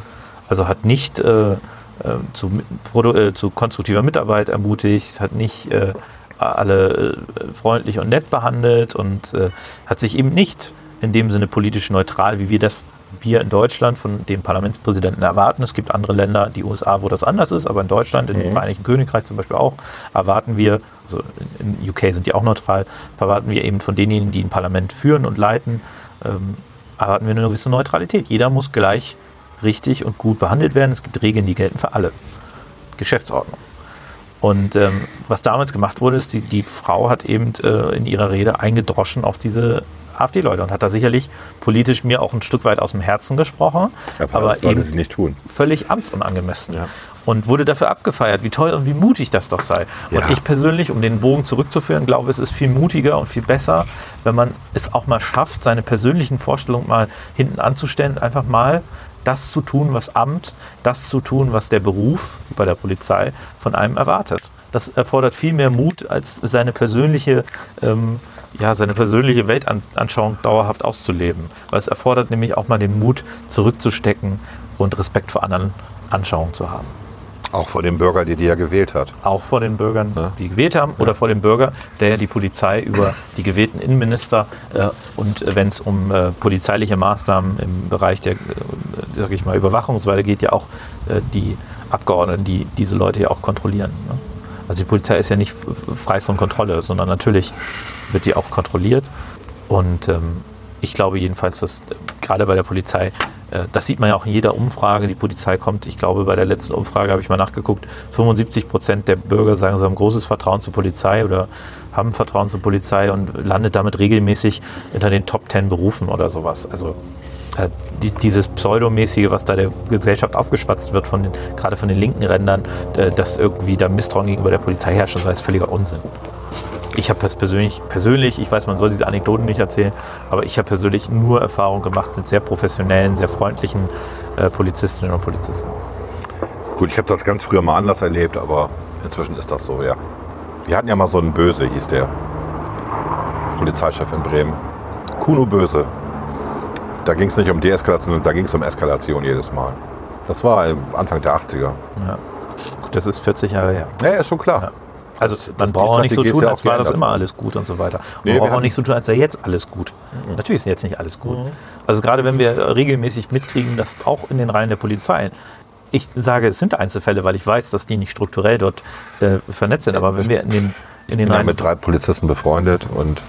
Also hat nicht äh, zu, äh, zu, konstruktiver Mitarbeit ermutigt, hat nicht äh, alle äh, freundlich und nett behandelt und äh, hat sich eben nicht in dem Sinne politisch neutral, wie wir das wir in Deutschland von dem Parlamentspräsidenten erwarten. Es gibt andere Länder, die USA, wo das anders ist, aber in Deutschland, in mhm. dem Vereinigten Königreich zum Beispiel auch, erwarten wir, also in UK sind die auch neutral, erwarten wir eben von denjenigen, die ein Parlament führen und leiten, ähm, erwarten wir eine gewisse Neutralität. Jeder muss gleich richtig und gut behandelt werden. Es gibt Regeln, die gelten für alle. Geschäftsordnung. Und ähm, was damals gemacht wurde, ist, die, die Frau hat eben äh, in ihrer Rede eingedroschen auf diese AfD-Leute und hat da sicherlich politisch mir auch ein Stück weit aus dem Herzen gesprochen. Ja, aber das sollte sie nicht tun. Völlig amtsunangemessen. Ja. Und wurde dafür abgefeiert, wie toll und wie mutig das doch sei. Ja. Und ich persönlich, um den Bogen zurückzuführen, glaube, es ist viel mutiger und viel besser, wenn man es auch mal schafft, seine persönlichen Vorstellungen mal hinten anzustellen, einfach mal das zu tun, was Amt, das zu tun, was der Beruf bei der Polizei von einem erwartet. Das erfordert viel mehr Mut, als seine persönliche, ähm, ja, seine persönliche Weltanschauung dauerhaft auszuleben. Weil es erfordert nämlich auch mal den Mut, zurückzustecken und Respekt vor anderen Anschauungen zu haben. Auch vor dem Bürger, der die ja gewählt hat. Auch vor den Bürgern, ja. die gewählt haben, ja. oder vor dem Bürger, der ja die Polizei über die gewählten Innenminister äh, und wenn es um äh, polizeiliche Maßnahmen im Bereich der, äh, sag ich mal, Überwachung und so weiter geht, ja auch äh, die Abgeordneten, die diese Leute ja auch kontrollieren. Ne? Also die Polizei ist ja nicht frei von Kontrolle, sondern natürlich wird die auch kontrolliert. Und ähm, ich glaube jedenfalls, dass äh, gerade bei der Polizei äh, das sieht man ja auch in jeder Umfrage. Die Polizei kommt, ich glaube, bei der letzten Umfrage habe ich mal nachgeguckt, 75 Prozent der Bürger sagen, sie haben großes Vertrauen zur Polizei oder haben Vertrauen zur Polizei und landet damit regelmäßig unter den Top 10 Berufen oder sowas. Also äh, die, dieses Pseudomäßige, was da der Gesellschaft aufgeschwatzt wird, von den, gerade von den linken Rändern, dass irgendwie da Misstrauen gegenüber der Polizei herrscht, das ist völliger Unsinn ich habe persönlich, persönlich, ich weiß, man soll diese Anekdoten nicht erzählen, aber ich habe persönlich nur Erfahrung gemacht mit sehr professionellen, sehr freundlichen äh, Polizistinnen und Polizisten. Gut, ich habe das ganz früher mal anders erlebt, aber inzwischen ist das so, ja. Wir hatten ja mal so einen Böse, hieß der Polizeichef in Bremen. Kuno Böse. Da ging es nicht um Deeskalation, da ging es um Eskalation jedes Mal. Das war Anfang der 80er. Ja. Gut, das ist 40 Jahre her. Ja, ist schon klar. Ja. Also man braucht auch nicht so tun, als war das immer alles gut und so weiter. Man nee, braucht auch nicht so tun, als sei jetzt alles gut. Mhm. Natürlich ist jetzt nicht alles gut. Mhm. Also gerade wenn wir regelmäßig mitkriegen, dass auch in den Reihen der Polizei ich sage, es sind Einzelfälle, weil ich weiß, dass die nicht strukturell dort äh, vernetzt sind. Aber wenn wir in den, in den ich bin ja mit drei Polizisten befreundet und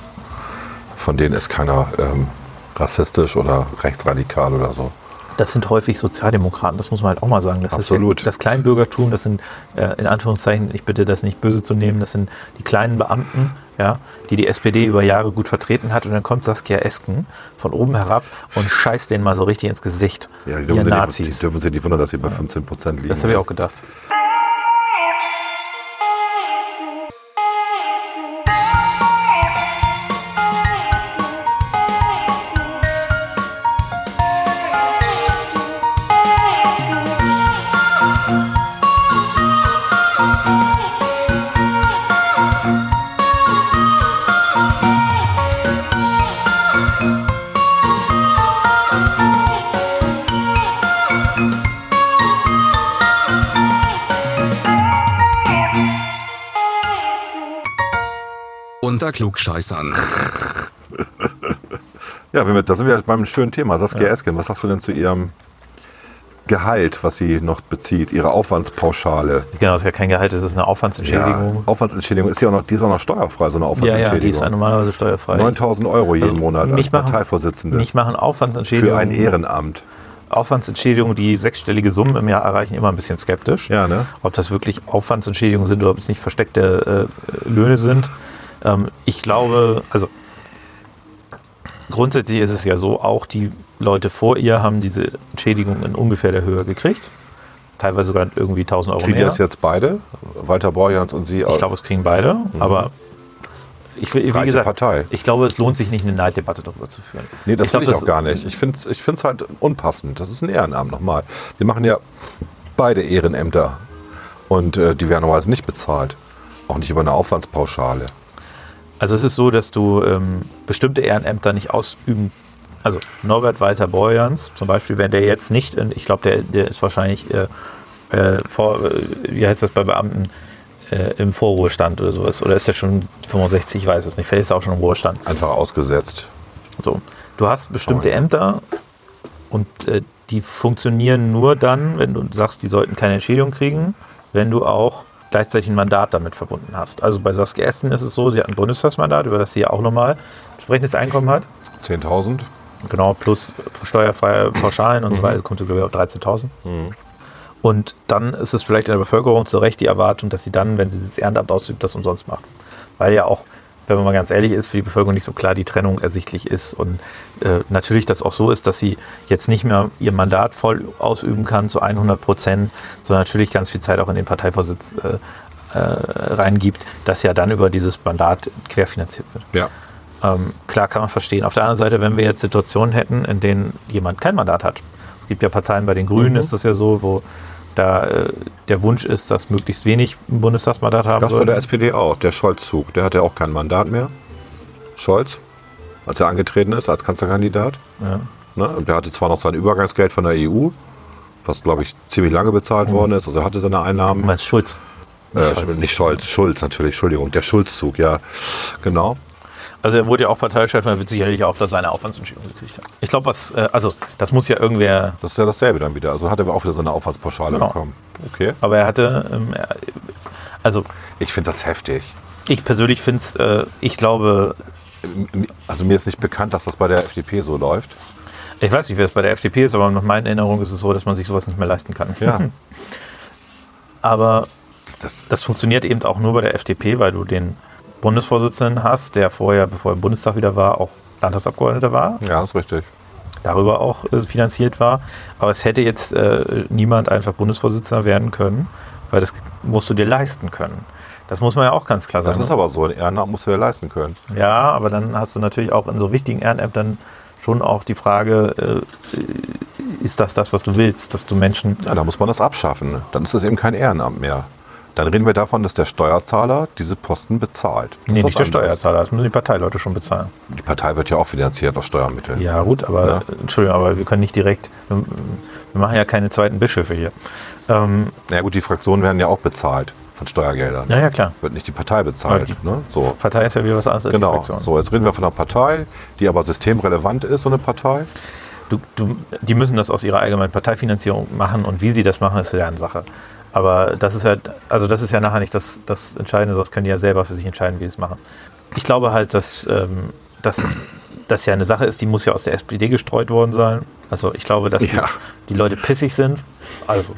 von denen ist keiner ähm, rassistisch oder rechtsradikal oder so. Das sind häufig Sozialdemokraten, das muss man halt auch mal sagen. Das Absolut. ist der, das Kleinbürgertum, das sind äh, in Anführungszeichen, ich bitte das nicht böse zu nehmen, das sind die kleinen Beamten, ja, die die SPD über Jahre gut vertreten hat und dann kommt Saskia Esken von oben herab und scheißt denen mal so richtig ins Gesicht. Ja, die dürfen, Nazis. nicht, die dürfen sich nicht wundern, dass sie bei 15 Prozent liegen. das habe ich auch gedacht. Unter Klugscheißern. Ja, wenn wir, da sind wir beim schönen Thema. Saskia Esken, was sagst du denn zu ihrem Gehalt, was sie noch bezieht, ihre Aufwandspauschale? Genau, das ist ja kein Gehalt, das ist eine Aufwandsentschädigung. Ja, Aufwandsentschädigung ist ja auch noch, die ist auch noch steuerfrei, so eine Ja, ja, Aufwandsentschädigung. die ist ja normalerweise steuerfrei. 9000 Euro jeden Also, Monat als mich machen- Parteivorsitzende Mich machen Aufwandsentschädigungen. für ein Ehrenamt. Aufwandsentschädigungen, die sechsstellige Summen im Jahr erreichen, immer ein bisschen skeptisch. Ja, ne? Ob das wirklich Aufwandsentschädigungen sind oder ob es nicht versteckte äh, Löhne sind. Ähm, ich glaube, also grundsätzlich ist es ja so, auch die Leute vor ihr haben diese Entschädigung in ungefähr der Höhe gekriegt. Teilweise sogar irgendwie 1000 Euro Kriegen mehr. das jetzt beide? Walter Borjans und Sie? Ich glaube, es kriegen beide, aber ich, wie Reiche gesagt, Partei. ich glaube, es lohnt sich nicht, eine Neiddebatte darüber zu führen. Nee, das will ich auch gar nicht. Ich finde es ich find's halt unpassend. Das ist ein Ehrenamt nochmal. Wir machen ja beide Ehrenämter. Und äh, die werden normalerweise nicht bezahlt. Auch nicht über eine Aufwandspauschale. Also es ist so, dass du ähm, bestimmte Ehrenämter nicht ausüben. Also Norbert Walter Borjans zum Beispiel, wenn der jetzt nicht, in, ich glaube, der, der ist wahrscheinlich äh, äh, vor, äh, wie heißt das bei Beamten, äh, im Vorruhestand oder sowas. Oder ist der schon 65, ich weiß es nicht. Vielleicht ist er auch schon im Ruhestand. Einfach ausgesetzt. So. Du hast bestimmte Oh ja. Ämter und äh, die funktionieren nur dann, wenn du sagst, die sollten keine Entschädigung kriegen, wenn du auch gleichzeitig ein Mandat damit verbunden hast. Also bei Saskia Essen ist es so, sie hat ein Bundestagsmandat, über das sie ja auch nochmal entsprechendes Einkommen hat. 10.000. Genau, plus steuerfreie Pauschalen und so weiter, kommt sie glaube ich auf 13.000. Und dann ist es vielleicht in der Bevölkerung zu Recht die Erwartung, dass sie dann, wenn sie das Ehrenamt ausübt, das umsonst macht. Weil ja auch, wenn man mal ganz ehrlich ist, für die Bevölkerung nicht so klar die Trennung ersichtlich ist. Und äh, natürlich das auch so ist, dass sie jetzt nicht mehr ihr Mandat voll ausüben kann zu 100 Prozent, sondern natürlich ganz viel Zeit auch in den Parteivorsitz äh, äh, reingibt, das ja dann über dieses Mandat querfinanziert wird. Ja. Ähm, klar kann man verstehen. Auf der anderen Seite, wenn wir jetzt Situationen hätten, in denen jemand kein Mandat hat. Es gibt ja Parteien, bei den Grünen ist das ja so, wo da äh, der Wunsch ist, dass möglichst wenig ein Bundestagsmandat haben Das war der. SPD auch. Der Scholz-Zug. Der hat ja auch kein Mandat mehr. Scholz. Als er angetreten ist als Kanzlerkandidat. Ja. Ne? Und der hatte zwar noch sein Übergangsgeld von der EU, was glaube ich ziemlich lange bezahlt worden ist. Also er hatte seine Du Einnahmen. meinst Schulz? Äh, Scholz. nicht Scholz, Schulz natürlich, Entschuldigung. Der Schulz-Zug, ja. Genau. Also er wurde ja auch Parteichef und er wird sicherlich auch da seine Aufwandsentschädigung gekriegt haben. Ich glaube, was, äh, also das muss ja irgendwer, Das ist ja dasselbe dann wieder. Also hat er auch wieder so eine Aufwandspauschale Genau. bekommen. Okay. aber er hatte, ähm, er, also Ich finde das heftig. ich persönlich finde es, äh, ich glaube, Also mir ist nicht bekannt, dass das bei der FDP so läuft. ich weiß nicht, wer es bei der FDP ist, aber nach meinen Erinnerungen ist es so, dass man sich sowas nicht mehr leisten kann. Ja. Aber Das, das funktioniert eben auch nur bei der FDP, weil du den Bundesvorsitzenden hast, der vorher, bevor er im Bundestag wieder war, auch Landtagsabgeordneter war, ja, ist richtig. darüber auch äh, finanziert war. Aber es hätte jetzt äh, niemand einfach Bundesvorsitzender werden können, weil das musst du dir leisten können. Das muss man ja auch ganz klar Das sagen. ist aber so. Ein Ehrenamt musst du ja leisten können. Ja, aber dann hast du natürlich auch in so wichtigen Ehrenämtern schon auch die Frage, äh, ist das das, was du willst, dass du Menschen Ja, da muss man das abschaffen. Dann ist es eben kein Ehrenamt mehr. Dann reden wir davon, dass der Steuerzahler diese Posten bezahlt. Das Nee, nicht der. Steuerzahler, das müssen die Parteileute schon bezahlen. Die Partei wird ja auch finanziert aus Steuermitteln. Ja, gut, aber Ja. Entschuldigung, aber wir können nicht direkt, wir, wir machen ja keine zweiten Bischöfe hier. Ähm, Na ja, gut, die Fraktionen werden ja auch bezahlt von Steuergeldern. ja, ja, klar. Wird nicht die Partei bezahlt. Die- Ne? So. Partei ist ja wieder was anderes als die Genau. Fraktion. So, jetzt reden wir von einer Partei, die aber systemrelevant ist, so eine Partei. Du, du, die müssen das aus ihrer allgemeinen Parteifinanzierung machen und wie sie das machen, ist deren Sache. Aber das ist ja, also das ist ja nachher nicht das, das Entscheidende, das können die ja selber für sich entscheiden, wie sie es machen. Ich glaube halt, dass, ähm, dass das ja eine Sache ist, die muss ja aus der SPD gestreut worden sein. Also ich glaube, dass Ja. die, die Leute pissig sind. Also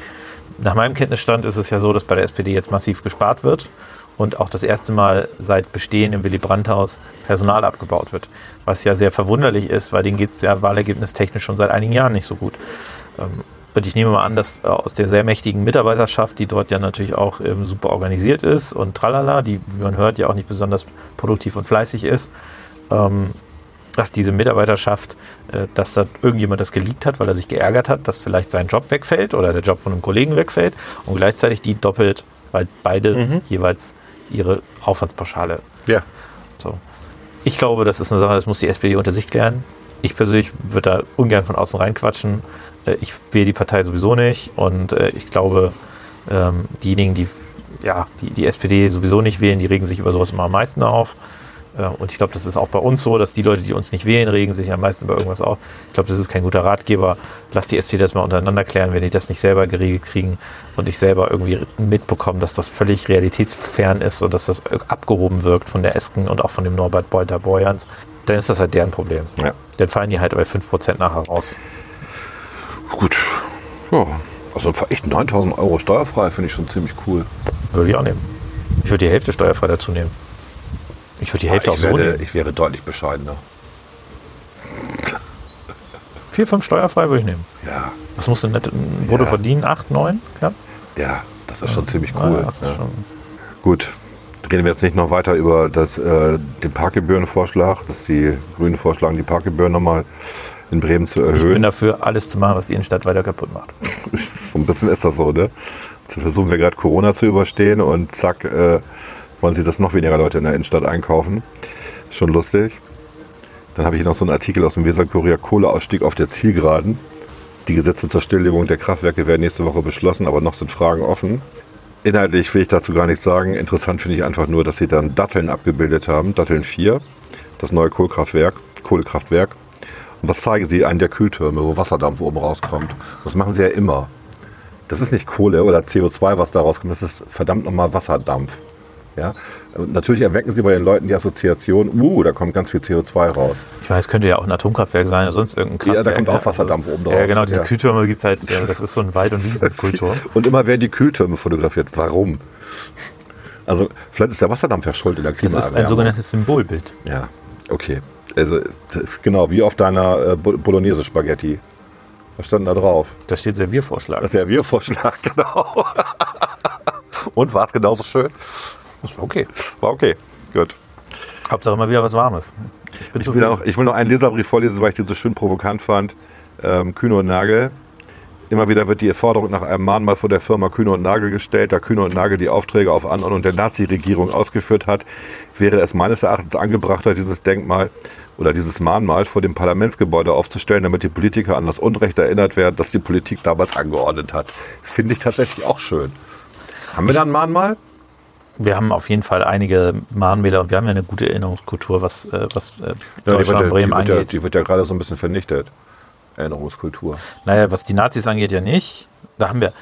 nach meinem Kenntnisstand ist es ja so, dass bei der SPD jetzt massiv gespart wird und auch das erste Mal seit Bestehen im Willy Brandt-Haus Personal abgebaut wird. Was ja sehr verwunderlich ist, weil denen geht es ja wahlergebnistechnisch schon seit einigen Jahren nicht so gut. Ähm, Und ich nehme mal an, dass äh, aus der sehr mächtigen Mitarbeiterschaft, die dort ja natürlich auch ähm, super organisiert ist und tralala, die, wie man hört, ja auch nicht besonders produktiv und fleißig ist, ähm, dass diese Mitarbeiterschaft, äh, dass da irgendjemand das geleakt hat, weil er sich geärgert hat, dass vielleicht sein Job wegfällt oder der Job von einem Kollegen wegfällt und gleichzeitig die doppelt, weil beide jeweils ihre Aufwandspauschale Ja. so. Ich glaube, das ist eine Sache, das muss die SPD unter sich klären. Ich persönlich würde da ungern von außen reinquatschen. Äh, Ich wähle die Partei sowieso nicht und äh, ich glaube, ähm, diejenigen, die ja, die, die SPD sowieso nicht wählen, die regen sich über sowas immer am meisten auf. Äh, Und ich glaube, das ist auch bei uns so, dass die Leute, die uns nicht wählen, regen sich am meisten über irgendwas auf. Ich glaube, das ist kein guter Ratgeber. Lass die SPD das mal untereinander klären, wenn die das nicht selber geregelt kriegen und ich selber irgendwie mitbekomme, dass das völlig realitätsfern ist und dass das abgehoben wirkt von der Esken und auch von dem Norbert Beuter Borjans, dann ist das halt deren Problem. Ja. Dann fallen die halt bei 5% nachher raus. Gut. Ja. Also echt 9000 Euro steuerfrei finde ich schon ziemlich cool. Würde ich auch nehmen. Ich würde die Hälfte steuerfrei dazu nehmen. Ich würde die Hälfte auch ich, so werde, nehmen. ich wäre deutlich bescheidener. Vier, fünf steuerfrei würde ich nehmen. Ja. Was musst du net ein brutto Ja. verdienen? Acht, neun? Ja. Ja, das ist schon ziemlich Ah, cool. das ja. schon, Gut, reden wir jetzt nicht noch weiter über das, äh, den Parkgebührenvorschlag, dass die Grünen vorschlagen, die Parkgebühren nochmal in Bremen zu ich bin erhöhen. dafür, alles zu machen, was die Innenstadt weiter kaputt macht. so ein bisschen ist das so, ne? Jetzt versuchen wir gerade Corona zu überstehen und zack, äh, wollen sie, dass noch weniger Leute in der Innenstadt einkaufen. Ist schon lustig. Dann habe ich hier noch so einen Artikel aus dem Weserkurier Kohleausstieg auf der Zielgeraden. Die Gesetze zur Stilllegung der Kraftwerke werden nächste Woche beschlossen, aber noch sind Fragen offen. Inhaltlich will ich dazu gar nichts sagen. Interessant finde ich einfach nur, dass sie dann Datteln abgebildet haben. Datteln 4, das neue Kohlekraftwerk. Kohlekraftwerk. Und was zeigen sie? Einen der Kühltürme, wo Wasserdampf oben rauskommt. Das machen sie ja immer. Das ist nicht Kohle oder CO2, was da rauskommt. Das ist verdammt nochmal Wasserdampf. Ja? Und natürlich erwecken sie bei den Leuten die Assoziation, uh, da kommt ganz viel CO2 raus. Ich weiß, es könnte ja auch ein Atomkraftwerk sein oder sonst irgendein Kraftwerk. Ja, da kommt auch Wasserdampf oben drauf. Ja, genau, diese Ja. Kühltürme gibt es halt, das ist so ein Wald- und Wiesenkultur. Und immer werden die Kühltürme fotografiert. Warum? Also vielleicht ist der Wasserdampf ja schuld in der Das Klimaerwärmung. ist ein sogenanntes Symbolbild. Ja, okay. Also genau, wie auf deiner äh, Bo- Bolognese-Spaghetti. Was stand da drauf? Da steht Serviervorschlag. Wir-Vorschlag, genau. Und war es genauso schön? Das war okay. War okay. Gut. Hauptsache mal wieder was Warmes. Ich bin Ich will, noch, ich will noch einen Leserbrief vorlesen, weil ich den so schön provokant fand. Ähm, Kühne und Nagel. Immer wieder wird die Forderung nach einem Mahnmal vor der Firma Kühne und Nagel gestellt. Da Kühne und Nagel die Aufträge auf Anordnung der Nazi-Regierung ausgeführt hat, wäre es meines Erachtens angebrachter, dieses Denkmal oder dieses Mahnmal vor dem Parlamentsgebäude aufzustellen, damit die Politiker an das Unrecht erinnert werden, das die Politik damals angeordnet hat. Finde ich tatsächlich auch schön. Haben wir da ein Mahnmal? Wir haben auf jeden Fall einige Mahnmäler und wir haben ja eine gute Erinnerungskultur, was, äh, was äh, Ja, Deutschland ja- Bremen die, wird ja, angeht. die wird ja gerade so ein bisschen vernichtet. Erinnerungskultur. Naja, was die Nazis angeht, ja nicht. Da haben wir.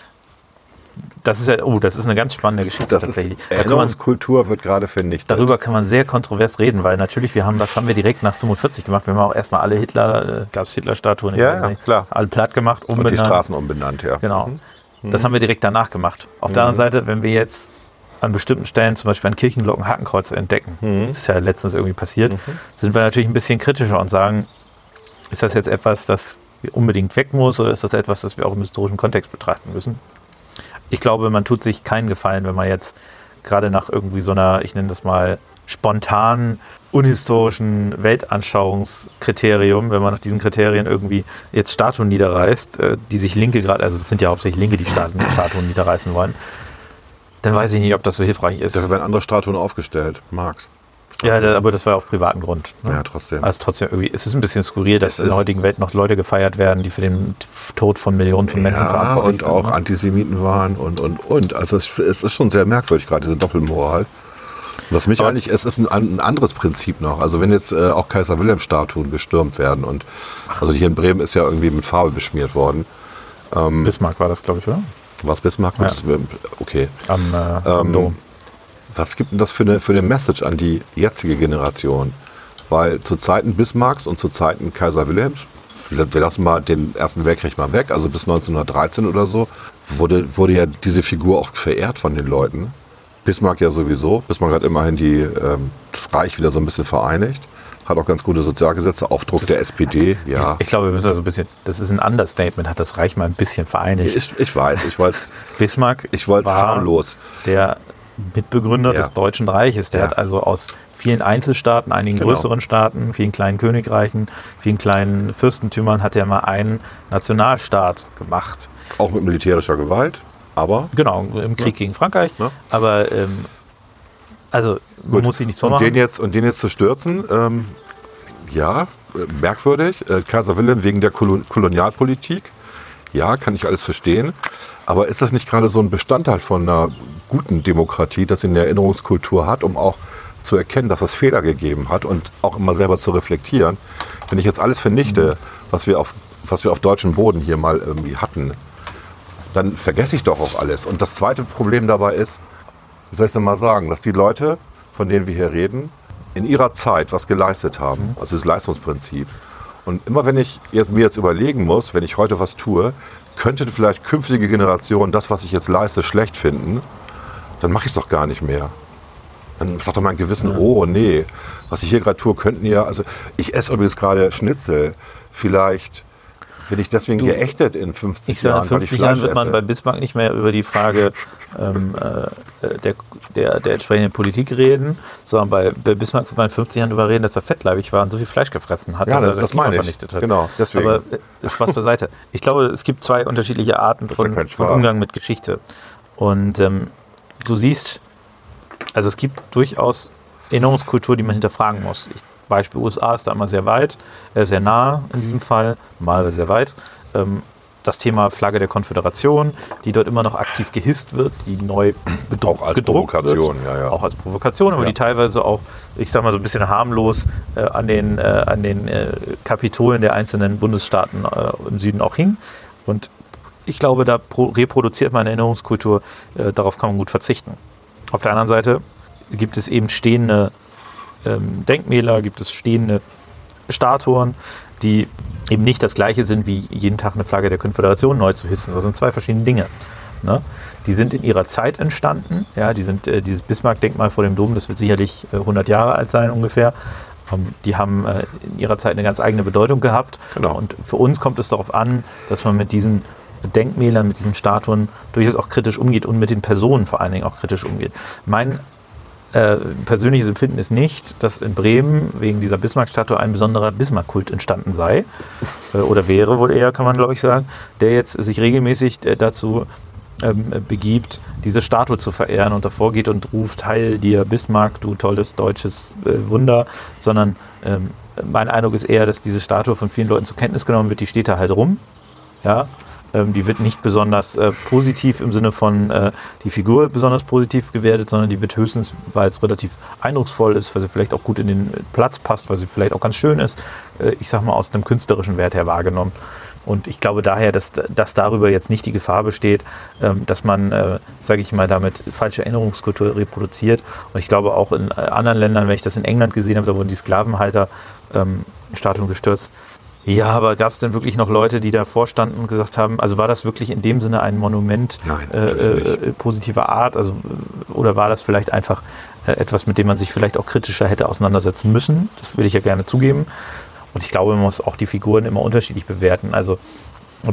Das ist ja, oh, das ist eine ganz spannende Geschichte Das ist, tatsächlich. Man, Erinnerungskultur wird gerade vernichtet. darüber kann man sehr kontrovers reden, weil natürlich, wir haben, das haben wir direkt nach 45 gemacht. Wir haben auch erstmal alle Hitler, äh, gab es Hitler-Statuen, ich Ja, ja, nicht, klar. alle platt gemacht, Und die umbenannt. Straßen umbenannt, ja. Genau. Mhm. Das haben wir direkt danach gemacht. Auf der anderen Seite, wenn wir jetzt an bestimmten Stellen, zum Beispiel an Kirchenglocken, Hakenkreuze entdecken, Mhm. das ist ja letztens irgendwie passiert, sind wir natürlich ein bisschen kritischer und sagen, ist das jetzt etwas, das unbedingt weg muss oder ist das etwas, das wir auch im historischen Kontext betrachten müssen? Ich glaube, man tut sich keinen Gefallen, wenn man jetzt gerade nach irgendwie so einer, ich nenne das mal, spontanen, unhistorischen Weltanschauungskriterium, wenn man nach diesen Kriterien irgendwie jetzt Statuen niederreißt, äh, die sich Linke gerade, also das sind ja hauptsächlich Linke, die Statuen, Statuen niederreißen wollen, dann weiß ich nicht, ob das so hilfreich ist. Dafür werden andere Statuen aufgestellt. Marx. Ja, da, aber das war auf privaten Grund. Ne? Ja, trotzdem. Also trotzdem irgendwie, es ist ein bisschen skurril, dass in der heutigen Welt noch Leute gefeiert werden, die für den Tod von Millionen von Menschen ja, verantwortlich und sind. auch ne? Antisemiten waren und, und, und. Also es, es ist schon sehr merkwürdig, gerade diese Doppelmoral. Was mich Aber- eigentlich, es ist ein, ein anderes Prinzip noch. Also wenn jetzt äh, auch Kaiser Wilhelm-Statuen gestürmt werden und also hier in Bremen ist ja irgendwie mit Farbe beschmiert worden. Bismarck war das, glaube ich, oder? Was Bismarck? Ja. Okay. Am, äh, am Ähm, Dom. Was gibt denn das für eine, für eine Message an die jetzige Generation? weil zu Zeiten Bismarcks und zu Zeiten Kaiser Wilhelms, wir lassen mal den Ersten Weltkrieg mal weg, also bis 1913 oder so, wurde, wurde ja diese Figur auch verehrt von den Leuten. Bismarck ja sowieso. Bismarck hat immerhin die, ähm, das Reich wieder so ein bisschen vereinigt. Hat auch ganz gute Sozialgesetze, Aufdruck der SPD. Ja, Ich glaube, wir müssen also ein bisschen, das ist ein Understatement, hat das Reich mal ein bisschen vereinigt. ich, ich weiß, ich wollte Bismarck ich wollte es war harmlos. der Mitbegründer Ja. des Deutschen Reiches. Der Ja. hat also aus vielen Einzelstaaten, einigen Genau. größeren Staaten, vielen kleinen Königreichen, vielen kleinen Fürstentümern, hat er mal einen Nationalstaat gemacht. Auch mit militärischer Gewalt, aber Genau, im Krieg gegen Frankreich. Ja. Aber ähm, also man Gut. muss sich nichts und vormachen. den jetzt und den jetzt zu stürzen, ähm, ja, merkwürdig. Äh, Kaiser Wilhelm wegen der Kolon Kolonialpolitik, ja, kann ich alles verstehen. Aber ist das nicht gerade so ein Bestandteil von einer guten Demokratie, dass sie eine Erinnerungskultur hat, um auch zu erkennen, dass es Fehler gegeben hat und auch immer selber zu reflektieren? Wenn ich jetzt alles vernichte, was wir auf was wir auf deutschem Boden hier mal irgendwie hatten, dann vergesse ich doch auch alles. Und das zweite Problem dabei ist, wie soll ich es denn mal sagen, dass die Leute, von denen wir hier reden, in ihrer Zeit was geleistet haben, also das Leistungsprinzip. Und immer wenn ich jetzt, mir jetzt überlegen muss, wenn ich heute was tue, könnte vielleicht künftige Generationen das, was ich jetzt leiste, schlecht finden, dann mache ich es doch gar nicht mehr. Dann sagt doch mein Gewissen, oh nee, was ich hier gerade tue, könnten ja, also ich esse übrigens gerade Schnitzel, vielleicht bin ich deswegen geächtet in 50 Ich sage, Jahren, in weil ich 50 Jahren wird man esse. bei Bismarck nicht mehr über die Frage ähm, äh, der, der, der entsprechenden Politik reden, sondern bei, bei Bismarck wird man in 50 Jahren darüber reden, dass er fettleibig war und so viel Fleisch gefressen hat, Ja, dass er das Klima meine ich. vernichtet hat. Genau, deswegen. Aber äh, Spaß beiseite. Ich glaube, es gibt zwei unterschiedliche Arten ja von, von. Umgang mit Geschichte. Und ähm, du siehst, also es gibt durchaus Erinnerungskultur, die man hinterfragen muss. Ich, Beispiel USA ist da immer sehr weit, äh, sehr nah in diesem Fall, mal sehr weit. Ähm, das Thema Flagge der Konföderation, die dort immer noch aktiv gehisst wird, die neu Auch als gedruckt Provokation, wird. ja, ja. Auch als Provokation, aber Ja. die teilweise auch, ich sag mal so ein bisschen harmlos äh, an den, äh, an den äh, Kapitolen der einzelnen Bundesstaaten äh, im Süden auch hing. Und ich glaube, da pro reproduziert man eine Erinnerungskultur, äh, darauf kann man gut verzichten. Auf der anderen Seite gibt es eben stehende ähm, Denkmäler, gibt es stehende Statuen, die eben nicht das gleiche sind, wie jeden Tag eine Flagge der Konföderation neu zu hissen. Das sind zwei verschiedene Dinge. Ne? Die sind in ihrer Zeit entstanden. Ja, die sind, äh, dieses Bismarck-Denkmal vor dem Dom, das wird sicherlich äh, 100 Jahre alt sein ungefähr. Ähm, die haben äh, in ihrer Zeit eine ganz eigene Bedeutung gehabt. Genau. Und für uns kommt es darauf an, dass man mit diesen Denkmälern, mit diesen Statuen durchaus auch kritisch umgeht und mit den Personen vor allen Dingen auch kritisch umgeht. Mein äh, persönliches Empfinden ist nicht, dass in Bremen wegen dieser Bismarck-Statue ein besonderer Bismarck-Kult entstanden sei. Äh, oder wäre wohl eher, kann man glaube ich sagen, der jetzt sich regelmäßig äh, dazu ähm, begibt, diese Statue zu verehren und davor geht und ruft, Heil dir Bismarck, du tolles deutsches äh, Wunder, sondern ähm, mein Eindruck ist eher, dass diese Statue von vielen Leuten zur Kenntnis genommen wird, die steht da halt rum. Ja, ähm, die wird nicht besonders äh, positiv im Sinne von äh, die Figur besonders positiv gewertet, sondern die wird höchstens, weil es relativ eindrucksvoll ist, weil sie vielleicht auch gut in den Platz passt, weil sie vielleicht auch ganz schön ist, äh, ich sag mal aus einem künstlerischen Wert her wahrgenommen. Und ich glaube daher, dass, dass darüber jetzt nicht die Gefahr besteht, ähm, dass man, äh, sage ich mal, damit falsche Erinnerungskultur reproduziert. Und ich glaube auch in äh, anderen Ländern, wenn ich das in England gesehen habe, da wurden die Sklavenhalter ähm, Statuen gestürzt. Ja, aber gab es denn wirklich noch Leute, die davor standen und gesagt haben, also war das wirklich in dem Sinne ein Monument Nein, äh, äh, positiver Art? Also, oder war das vielleicht einfach äh, etwas, mit dem man sich vielleicht auch kritischer hätte auseinandersetzen müssen? Das will ich ja gerne zugeben. Und ich glaube, man muss auch die Figuren immer unterschiedlich bewerten. Also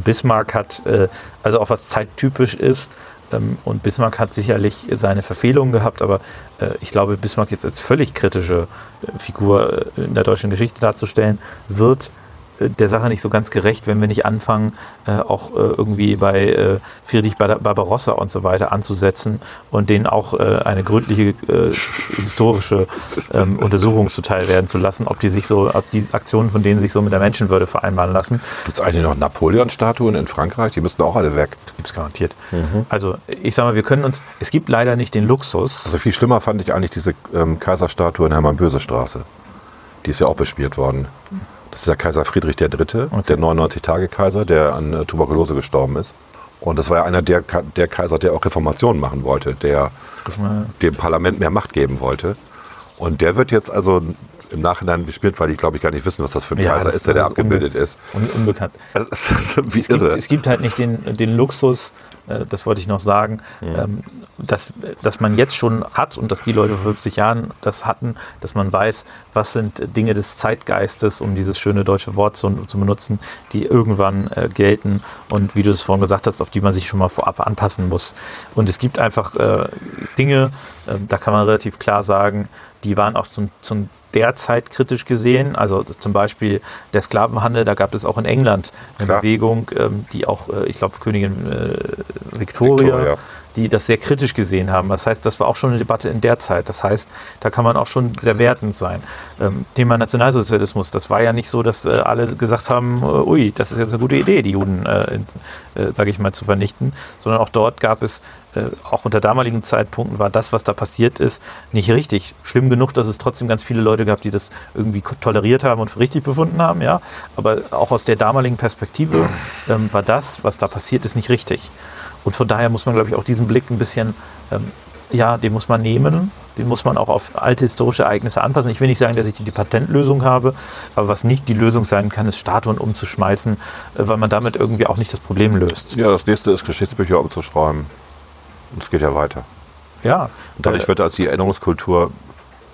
Bismarck hat, äh, also auch was zeittypisch ist, ähm, und Bismarck hat sicherlich seine Verfehlungen gehabt, aber äh, ich glaube, Bismarck jetzt als völlig kritische äh, Figur äh, in der deutschen Geschichte darzustellen, wird der Sache nicht so ganz gerecht, wenn wir nicht anfangen, äh, auch äh, irgendwie bei äh, Friedrich Bar- Barbarossa und so weiter anzusetzen und denen auch äh, eine gründliche äh, historische ähm, Untersuchung zuteil werden zu lassen, ob die sich so, ob die Aktionen von denen sich so mit der Menschenwürde vereinbaren lassen. Gibt es eigentlich noch Napoleon-Statuen in Frankreich? Die müssten auch alle weg. Gibt es garantiert. Also ich sag mal, wir können uns, es gibt leider nicht den Luxus, Also viel schlimmer fand ich eigentlich diese ähm, Kaiserstatue in Hermann-Böse-Straße. Die ist ja auch bespielt worden. Das ist der Kaiser Friedrich III., der 99-Tage-Kaiser, der an äh, Tuberkulose gestorben ist. Und das war ja einer der, der Kaiser, der auch Reformationen machen wollte, der dem Parlament mehr Macht geben wollte. Und der wird jetzt also im Nachhinein gespielt, weil die, glaube ich, gar nicht wissen, was das für ein Ja, Kaiser das- ist, der da ist unbe- abgebildet ist. Un unbekannt. Also, Es ist wie Es gibt, irre. es gibt halt nicht den, den Luxus, äh, das wollte ich noch sagen, Mhm. ähm, dass, dass man jetzt schon hat und dass die Leute vor 50 Jahren das hatten, dass man weiß, was sind Dinge des Zeitgeistes, um dieses schöne deutsche Wort zu, zu benutzen, die irgendwann äh, gelten und wie du es vorhin gesagt hast, auf die man sich schon mal vorab anpassen muss. Und es gibt einfach äh, Dinge, äh, da kann man relativ klar sagen, die waren auch zum, zum der Zeit kritisch gesehen. Also zum Beispiel der Sklavenhandel, da gab es auch in England eine Klar. Bewegung, ähm, die auch, äh, ich glaube, Königin äh, Victoria, Victoria. Die das sehr kritisch gesehen haben. Das heißt, das war auch schon eine Debatte in der Zeit. Das heißt, da kann man auch schon sehr wertend sein. Ähm, Thema Nationalsozialismus, das war ja nicht so, dass äh, alle gesagt haben, äh, ui, das ist jetzt eine gute Idee, die Juden, äh, äh, sage ich mal, zu vernichten, sondern auch dort gab es, äh, auch unter damaligen Zeitpunkten war das, was da passiert ist, nicht richtig. Schlimm genug, dass es trotzdem ganz viele Leute gab, die das irgendwie toleriert haben und für richtig befunden haben, ja. Aber auch aus der damaligen Perspektive ähm, war das, was da passiert ist, nicht richtig. Und von daher muss man, glaube ich, auch diesen Blick ein bisschen, ähm, ja, den muss man nehmen, den muss man auch auf alte historische Ereignisse anpassen. Ich will nicht sagen, dass ich die, die Patentlösung habe, aber was nicht die Lösung sein kann, ist Statuen umzuschmeißen, äh, weil man damit irgendwie auch nicht das Problem löst. Ja, das nächste ist Geschichtsbücher umzuschreiben. Und es geht ja weiter. Ja, Und dadurch wird als die Erinnerungskultur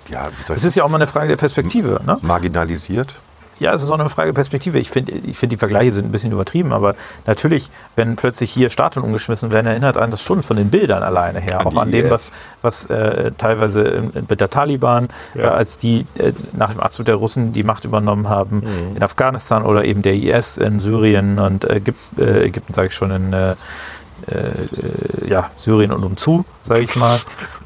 ja, wie soll ich es ist ja auch mal eine Frage der Perspektive. Ne? marginalisiert. Ja, es ist auch eine Frage der Perspektive. Ich finde, ich finde, die Vergleiche sind ein bisschen übertrieben, aber natürlich, wenn plötzlich hier Statuen umgeschmissen werden, erinnert einen das schon von den Bildern alleine her. An auch an dem, was, was äh, teilweise in- mit der Taliban, Ja. äh, als die äh, nach dem Abzug der Russen die Macht übernommen haben, Mhm. in Afghanistan oder eben der IS in Syrien und äh, Ägypten, sage ich schon, in äh, äh, ja, Syrien und umzu, sage ich mal.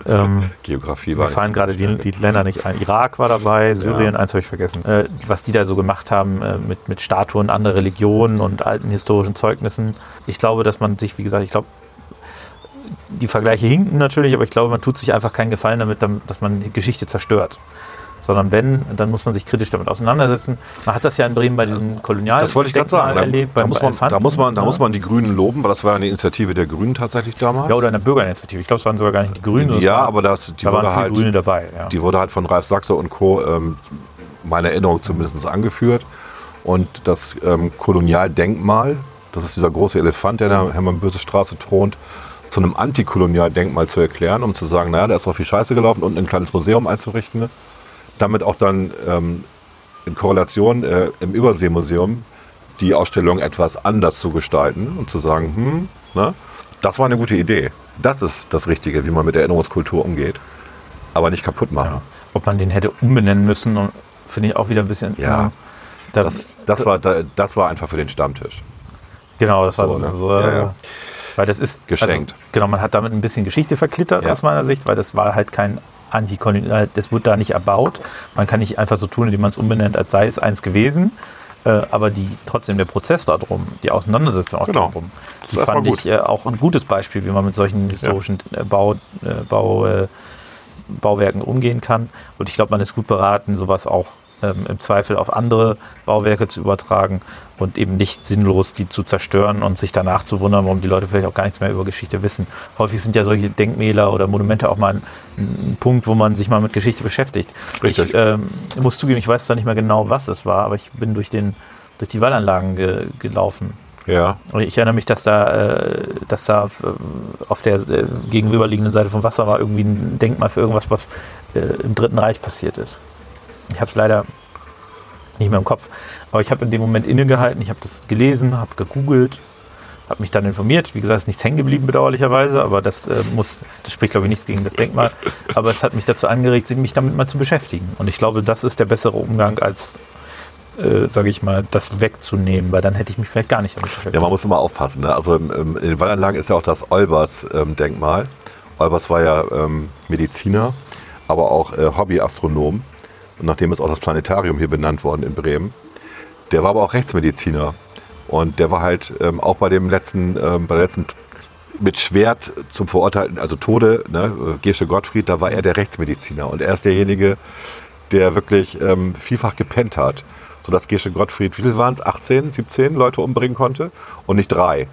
Ähm, Geografie war fallen nicht gerade die, die Länder nicht ein. Irak war dabei, Syrien, eins habe ich vergessen. Äh, was die da so gemacht haben äh, mit, mit Statuen anderer Religionen und alten historischen Zeugnissen. Ich glaube, dass man sich, wie gesagt, ich glaube, die Vergleiche hinken natürlich, aber ich glaube, man tut sich einfach keinen Gefallen damit, damit, dass man die Geschichte zerstört. Sondern wenn, dann muss man sich kritisch damit auseinandersetzen. Man hat das ja in Bremen bei diesem Kolonial Das wollte ich gerade sagen. Da, erlebt, da, muss man, Elefanten, da, muss man, da ne? muss man die Grünen loben, weil das war eine Initiative der Grünen tatsächlich damals. Ja, oder eine Bürgerinitiative. Ich glaube, es waren sogar gar nicht die Grünen. Ja, war- aber das, die, da waren halt, Grüne dabei. Ja. die wurde halt von Ralf Sachse und Co. Ähm, meine Erinnerung zumindest angeführt. Und das ähm, Kolonialdenkmal, das ist dieser große Elefant, der in der Hermann-Böse-Straße thront, zu einem Antikolonialdenkmal zu erklären, um zu sagen, naja, da ist doch viel Scheiße gelaufen und ein kleines Museum einzurichten. Damit auch dann ähm, in Korrelation äh, im Überseemuseum die Ausstellung etwas anders zu gestalten und zu sagen, hm, ne, das war eine gute Idee. Das ist das Richtige, wie man mit Erinnerungskultur umgeht. Aber nicht kaputt machen. Ob man den hätte umbenennen müssen, finde ich auch wieder ein bisschen. Ja. äh, da, Das, das, war, da- das war einfach für den Stammtisch. genau, das war so. So, ne? so Ja, ja. Weil das ist. Geschenkt. Also, genau, man hat damit ein bisschen Geschichte verklittert Ja. aus meiner Sicht, weil das war halt kein Antikolonial, das wird da nicht erbaut. Man kann nicht einfach so tun, indem man es umbenennt, als sei es eins gewesen. Äh, aber die, trotzdem der Prozess darum, die Auseinandersetzung auch Genau. darum, die fand ich äh, auch ein gutes Beispiel, wie man mit solchen historischen äh, Bau, äh, Bau, äh, Bauwerken umgehen kann. Und ich glaube, man ist gut beraten, sowas auch ähm, im Zweifel auf andere Bauwerke zu übertragen und eben nicht sinnlos die zu zerstören und sich danach zu wundern, warum die Leute vielleicht auch gar nichts mehr über Geschichte wissen. Häufig sind ja solche Denkmäler oder Monumente auch mal ein, ein Punkt, wo man sich mal mit Geschichte beschäftigt. Richtig. Ich ähm, muss zugeben, ich weiß zwar nicht mehr genau, was es war, aber ich bin durch, den, durch die Wallanlagen ge gelaufen. Ja. Ich erinnere mich, dass da, äh, dass da äh, auf der äh, gegenüberliegenden Seite vom Wasser war irgendwie ein Denkmal für irgendwas, was äh, im Dritten Reich passiert ist. Ich habe es leider nicht mehr im Kopf. Aber ich habe in dem Moment innegehalten, ich habe das gelesen, habe gegoogelt, habe mich dann informiert. Wie gesagt, ist nichts hängen geblieben, bedauerlicherweise, aber das äh, muss, das spricht, glaube ich, nichts gegen das Denkmal. Aber es hat mich dazu angeregt, mich damit mal zu beschäftigen. Und ich glaube, das ist der bessere Umgang, als, äh, sage ich mal, das wegzunehmen, weil dann hätte ich mich vielleicht gar nicht damit beschäftigt. Ja, man muss immer aufpassen. Ne? Also im, im, in den Wallanlagen ist ja auch das Olbers-Denkmal. Olbers war ja ähm, Mediziner, aber auch äh, Hobbyastronom. Und nachdem ist auch das Planetarium hier benannt worden in Bremen. Der war aber auch Rechtsmediziner. Und der war halt ähm, auch bei dem letzten, ähm, bei der letzten mit Schwert zum Verurteilten, also Tode, ne, Gesche Gottfried, da war er der Rechtsmediziner. Und er ist derjenige, der wirklich ähm, vielfach gepennt hat. Sodass Gesche Gottfried, wie viel waren es? 18, 17 Leute umbringen konnte und nicht drei.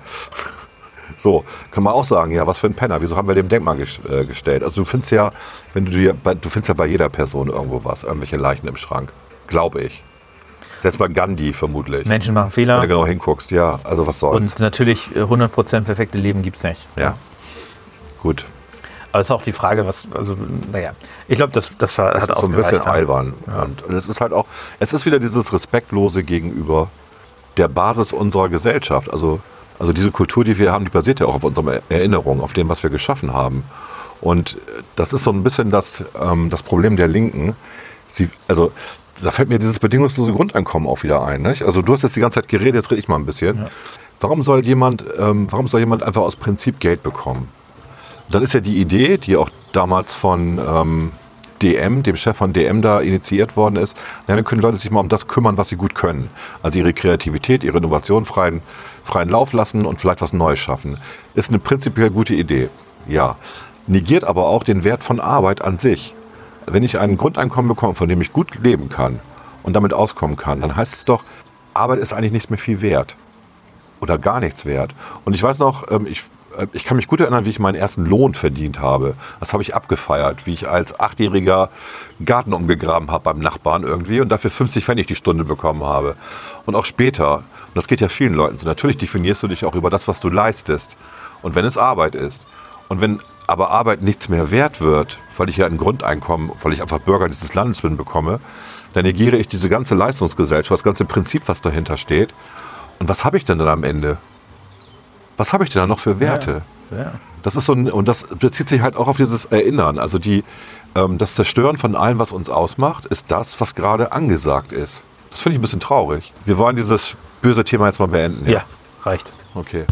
So, kann man auch sagen, ja, was für ein Penner, wieso haben wir dem Denkmal ges äh, gestellt? Also du findest ja, wenn du dir, bei, du findest ja bei jeder Person irgendwo was, irgendwelche Leichen im Schrank, glaube ich. Selbst bei Gandhi vermutlich. Menschen machen Wenn Fehler. du genau hinguckst, ja, also was soll's. Und natürlich äh, 100% perfekte Leben gibt es nicht. ja, gut. Aber es ist auch die Frage, was, also, naja, ich glaube, das, das war, Das hat ist so ein bisschen albern. Und, und es ist halt auch, es ist wieder dieses Respektlose gegenüber der Basis unserer Gesellschaft. Also, also diese Kultur, die wir haben, die basiert ja auch auf unseren Erinnerungen, auf dem, was wir geschaffen haben. Und das ist so ein bisschen das, ähm, das Problem der Linken. Sie, also da fällt mir dieses bedingungslose Grundeinkommen auch wieder ein. Nicht? Also du hast jetzt die ganze Zeit geredet, jetzt rede ich mal ein bisschen. Warum soll jemand, ähm, warum soll jemand einfach aus Prinzip Geld bekommen? Dann ist ja die Idee, die auch damals von ähm, DM, dem Chef von DM da initiiert worden ist, dann können Leute sich mal um das kümmern, was sie gut können. Also ihre Kreativität, ihre Innovation freien, freien Lauf lassen und vielleicht was Neues schaffen. Ist eine prinzipiell gute Idee, ja. Negiert aber auch den Wert von Arbeit an sich. Wenn ich ein Grundeinkommen bekomme, von dem ich gut leben kann und damit auskommen kann, dann heißt es doch, Arbeit ist eigentlich nicht mehr viel wert oder gar nichts wert. Und ich weiß noch, ähm, ich, ich kann mich gut erinnern, wie ich meinen ersten Lohn verdient habe. Das habe ich abgefeiert, wie ich als Achtjähriger Garten umgegraben habe beim Nachbarn irgendwie und dafür 50 Pfennig die Stunde bekommen habe. Und auch später, und das geht ja vielen Leuten so, natürlich definierst du dich auch über das, was du leistest. Und wenn es Arbeit ist. Und wenn aber Arbeit nichts mehr wert wird, weil ich ja ein Grundeinkommen, weil ich einfach Bürger dieses Landes bin, bekomme, dann negiere ich diese ganze Leistungsgesellschaft, das ganze Prinzip, was dahinter steht. Und was habe ich denn dann am Ende? Was habe ich denn da noch für Werte? Ja. Das ist so ein, und das bezieht sich halt auch auf dieses Erinnern. Also die, ähm, das Zerstören von allem, was uns ausmacht, ist das, was gerade angesagt ist. Das finde ich ein bisschen traurig. Wir wollen dieses böse Thema jetzt mal beenden. ja, reicht. Okay.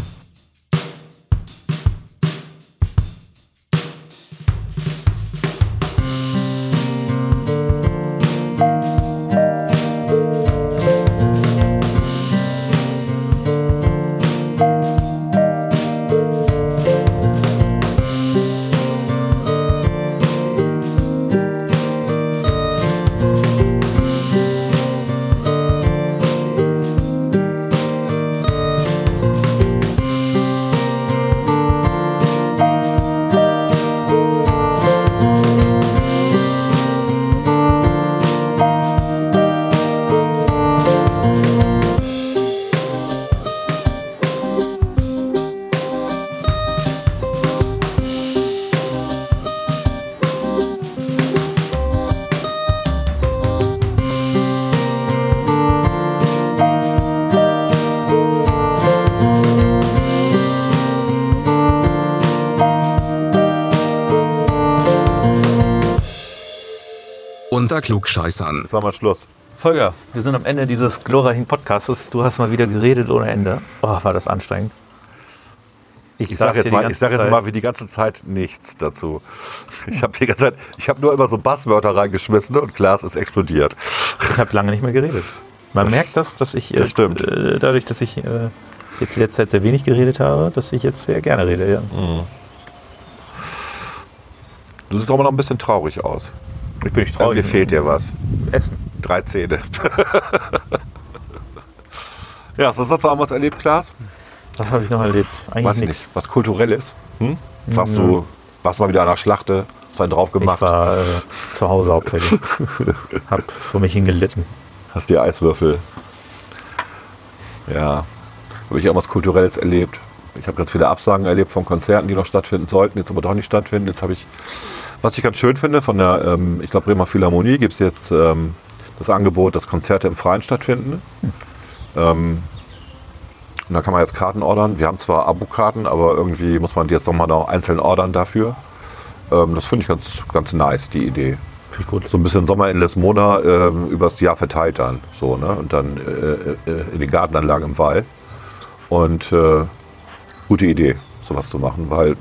Unter Klugscheißern. Jetzt machen wir Schluss. Volker, wir sind am Ende dieses glorreichen Podcasts. Du hast mal wieder geredet ohne Ende. Oh, war das anstrengend. Ich sag's sage jetzt, mal, ich sag jetzt mal wie die ganze Zeit nichts dazu. Ich habe die ganze Zeit, ich habe nur immer so Basswörter reingeschmissen und Klaas ist explodiert. Ich habe lange nicht mehr geredet. Man merkt das, dass ich, äh, das stimmt. äh, dadurch, dass ich äh, jetzt die letzte Zeit sehr wenig geredet habe, dass ich jetzt sehr gerne rede. Ja. Du siehst auch immer noch ein bisschen traurig aus. Ich bin nicht Irgendwie fehlt dir was. Essen. Drei Zähne. ja, sonst hast du auch was erlebt, Klaas? Was habe ich noch erlebt? Eigentlich ich nichts. nicht. Was Kulturelles? Hm? Warst du warst mal wieder an der Schlachte? Hast einen drauf Ich gemacht? war äh, zu Hause hauptsächlich. hab vor mich hingelitten. Hast die Eiswürfel? Ja. Habe ich auch was Kulturelles erlebt? Ich habe ganz viele Absagen erlebt von Konzerten, die noch stattfinden sollten, jetzt aber doch nicht stattfinden. Jetzt habe ich, was ich ganz schön finde, von der, ähm, ich glaube, Bremer Philharmonie gibt es jetzt ähm, das Angebot, dass Konzerte im Freien stattfinden. Ähm, und da kann man jetzt Karten ordern. Wir haben zwar Abo-Karten, aber irgendwie muss man die jetzt nochmal noch einzeln ordern dafür. Ähm, das finde ich ganz, ganz nice, die Idee. Finde ich gut. So ein bisschen Sommer in Les Mona ähm, übers Jahr verteilt dann. So, ne? Und dann äh, äh, in den Gartenanlagen im Wall. Und äh, gute Idee, sowas zu machen, weil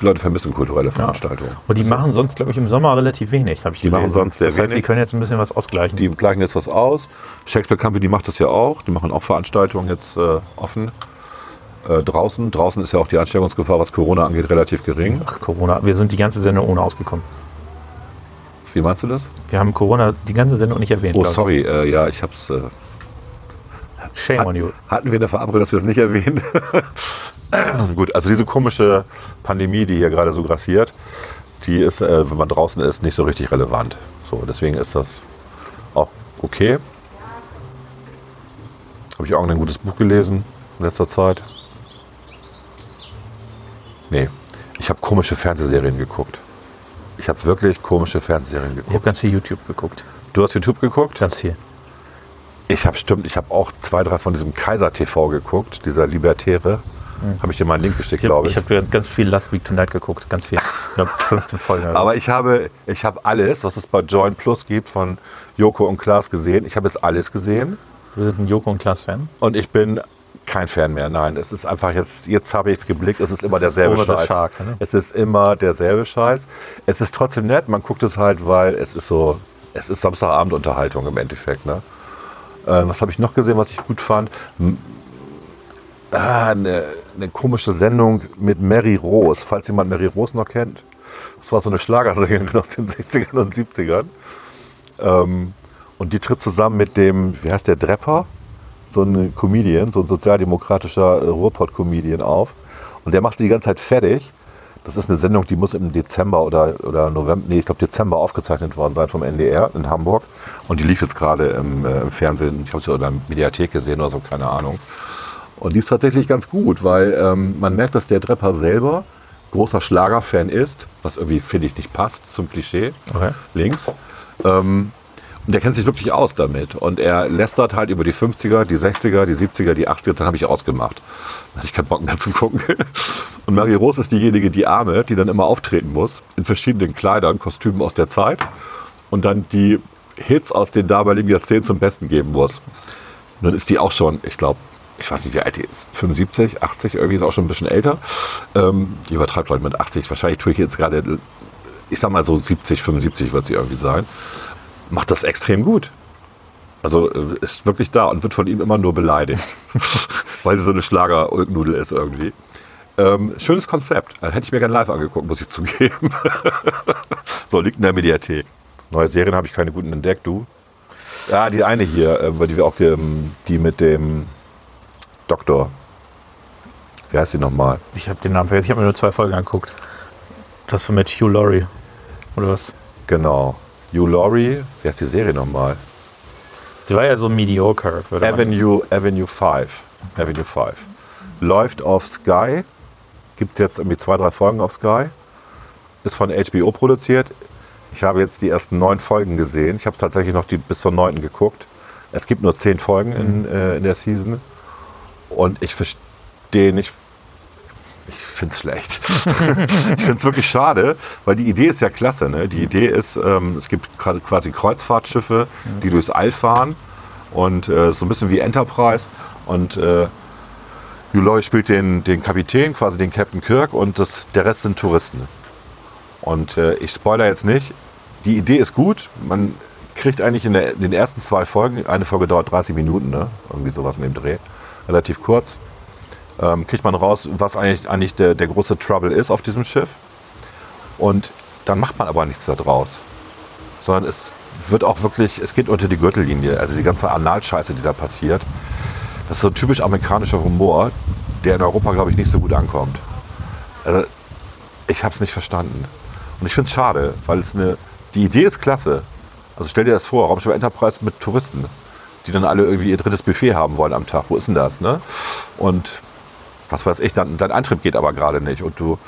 die Leute vermissen kulturelle Veranstaltungen. Und die machen sonst, glaube ich, im Sommer relativ wenig, habe ich Die machen sonst sehr Das heißt, die wenig. können jetzt ein bisschen was ausgleichen. Die gleichen jetzt was aus. Shakespeare Company macht das ja auch. Die machen auch Veranstaltungen jetzt äh, offen. Äh, draußen. Draußen ist ja auch die Ansteckungsgefahr, was Corona angeht, relativ gering. Ach, Corona. Wir sind die ganze Sendung ohne ausgekommen. Wie meinst du das? Wir haben Corona die ganze Sendung nicht erwähnt. Oh, sorry. Äh, ja, ich hab's. Äh, Shame on you. Hatten wir eine Verabredung, dass wir es nicht erwähnen? Gut, also diese komische Pandemie, die hier gerade so grassiert, die ist, äh, wenn man draußen ist, nicht so richtig relevant. So, deswegen ist das auch okay. Habe ich auch ein gutes Buch gelesen in letzter Zeit? Nee, ich habe komische Fernsehserien geguckt. Ich habe wirklich komische Fernsehserien Ich habe geguckt. ganz viel YouTube geguckt. Du hast YouTube geguckt? Ganz viel. Ich habe stimmt, ich habe auch zwei, drei von diesem Kaiser TV geguckt, dieser Libertäre. Habe ich dir mal einen Link geschickt, Ich habe glaube ich. hab ganz viel Last Week Tonight geguckt. Ganz viel. Ich glaube 15 Folgen. oder Aber ich habe, ich habe alles, was es bei Join Plus gibt, von Joko und Klaas gesehen. Ich habe jetzt alles gesehen. Wir sind ein Joko und Klaas-Fan. und ich bin kein Fan mehr. Nein, es ist einfach jetzt, jetzt habe ich es geblickt, es ist immer ist derselbe the Scheiß. shark, ne? Es ist immer derselbe Scheiß. Es ist trotzdem nett, man guckt es halt, weil es ist so, es ist Samstagabendunterhaltung im Endeffekt. Ne? Äh, was habe ich noch gesehen, was ich gut fand? Ah, eine, eine komische Sendung mit Mary Rose, falls jemand Mary Rose noch kennt. Das war so eine Schlagersängerin aus den 60ern und 70ern. Ähm, und die tritt zusammen mit dem, wie heißt der, Drepper? So ein Comedian, so ein sozialdemokratischer äh, Ruhrpott-Comedian auf. Und der macht sie die ganze Zeit fertig. Das ist eine Sendung, die muss im Dezember oder, oder November, nee, ich glaube Dezember aufgezeichnet worden sein vom NDR in Hamburg. Und die lief jetzt gerade im, äh, im Fernsehen, ich habe sie in der Mediathek gesehen oder so, keine Ahnung. Und die ist tatsächlich ganz gut, weil ähm, man merkt, dass der Drepper selber großer Schlagerfan ist, was irgendwie, finde ich, nicht passt zum Klischee Okay. links. Ähm, und der kennt sich wirklich aus damit. Und er lästert halt über die 50er, die 60er, die 70er, die 80er. Dann habe ich ausgemacht. Dann hatte ich keinen Bock mehr zu gucken. Und Marie Rose ist diejenige, die Arme, die dann immer auftreten muss, in verschiedenen Kleidern, Kostümen aus der Zeit. Und dann die Hits aus den damaligen Jahrzehnten zum Besten geben muss. Und dann ist die auch schon, ich glaube, ich weiß nicht, wie alt die ist. 75, 80, irgendwie ist auch schon ein bisschen älter. Ähm, die übertreibt, ich, mit 80. Wahrscheinlich tue ich jetzt gerade, ich sag mal so 70, 75 wird sie irgendwie sein. Macht das extrem gut. Also äh, ist wirklich da und wird von ihm immer nur beleidigt. Weil sie so eine Schlager-Nudel ist irgendwie. Ähm, schönes Konzept. Also, hätte ich mir gerne live angeguckt, muss ich zugeben. so, liegt in der Mediathek. Neue Serien habe ich keine guten entdeckt, du? Ja, die eine hier, äh, über die wir auch, ähm, die mit dem Doktor. Wie heißt die nochmal? Ich habe den Namen vergessen. Ich habe mir nur zwei Folgen angeguckt. Das war mit Hugh Laurie. Oder was? Genau. Hugh Laurie. Wie heißt die Serie nochmal? Sie war ja so mediocre. Würde man- Avenue, Avenue 5. Avenue 5. Läuft auf Sky. Gibt es jetzt irgendwie zwei, drei Folgen auf Sky. Ist von HBO produziert. Ich habe jetzt die ersten neun Folgen gesehen. Ich habe tatsächlich noch die bis zur neunten geguckt. Es gibt nur zehn Folgen in, äh, in der Season. Und ich verstehe nicht. Ich finde es schlecht. ich finde es wirklich schade, weil die Idee ist ja klasse. Ne? Die Idee ist, ähm, es gibt quasi Kreuzfahrtschiffe, die durchs All fahren. Und äh, so ein bisschen wie Enterprise. Und äh, Laurie spielt den, den Kapitän, quasi den Captain Kirk. Und das, der Rest sind Touristen. Und äh, ich spoiler jetzt nicht. Die Idee ist gut. Man kriegt eigentlich in, der, in den ersten zwei Folgen, eine Folge dauert 30 Minuten, ne? irgendwie sowas in dem Dreh, relativ kurz, ähm, kriegt man raus, was eigentlich, eigentlich der, der große Trouble ist auf diesem Schiff. Und dann macht man aber nichts daraus. Sondern es wird auch wirklich, es geht unter die Gürtellinie. Also die ganze Analscheiße, die da passiert. Das ist so ein typisch amerikanischer Humor, der in Europa, glaube ich, nicht so gut ankommt. Also, ich habe es nicht verstanden. Und ich finde es schade, weil es eine, die Idee ist klasse. Also stell dir das vor, Raumschiff Enterprise mit Touristen, die dann alle irgendwie ihr drittes Buffet haben wollen am Tag. Wo ist denn das, ne? Und was weiß ich, dann, dein Antrieb geht aber gerade nicht. Und du,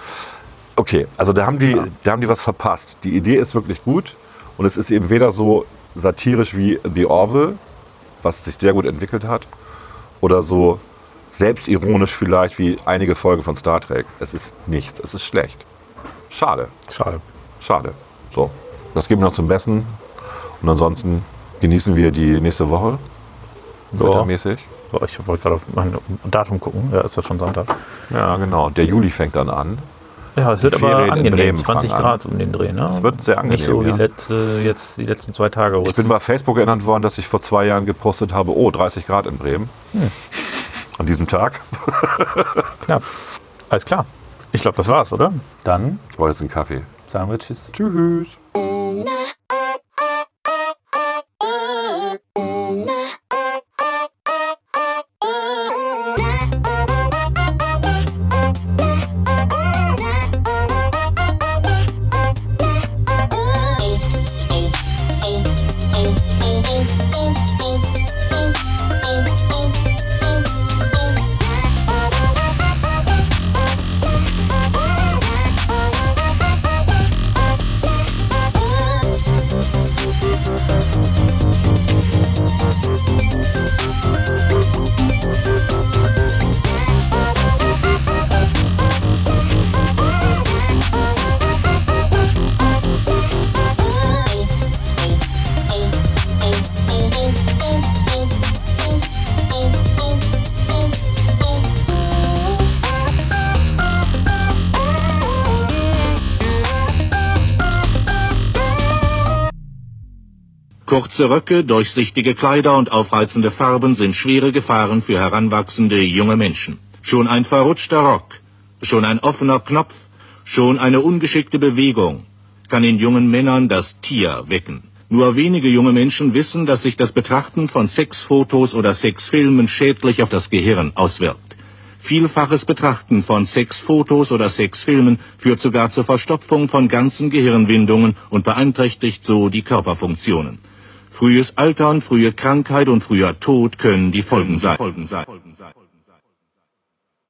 okay, also da haben, die, da haben die was verpasst. Die Idee ist wirklich gut und es ist eben weder so satirisch wie The Orville, was sich sehr gut entwickelt hat, oder so selbstironisch vielleicht wie einige Folgen von Star Trek. Es ist nichts, es ist schlecht. Schade, Schade. schade. So, das geben wir noch zum Besten. Und ansonsten genießen wir die nächste Woche. Ja. Wettermäßig. Boah, Ich wollte gerade auf mein Datum gucken. Ja, ist das schon Sonntag. Ja, genau. Der Juli fängt dann an. Ja, es wird Ferien aber angenehm. Bremen 20 fangen an. Grad um den Dreh, ne? Es wird sehr Nicht so angenehm, wie ja. letzte, jetzt die letzten zwei Tage. Ich bin bei Facebook erinnert worden, dass ich vor zwei Jahren gepostet habe, oh, 30 Grad in Bremen. An diesem Tag. knapp. Alles klar. Ich glaube, das war's, oder? Dann Ich brauche jetzt einen Kaffee. sagen wir Tschüss. Tschüss. Kurze Röcke, durchsichtige Kleider und aufreizende Farben sind schwere Gefahren für heranwachsende junge Menschen. Schon ein verrutschter Rock, schon ein offener Knopf, schon eine ungeschickte Bewegung kann in jungen Männern das Tier wecken. Nur wenige junge Menschen wissen, dass sich das Betrachten von Sexfotos oder Sexfilmen schädlich auf das Gehirn auswirkt. Vielfaches Betrachten von Sexfotos oder Sexfilmen führt sogar zur Verstopfung von ganzen Gehirnwindungen und beeinträchtigt so die Körperfunktionen. Frühes Altern, frühe Krankheit und früher Tod können die Folgen sein.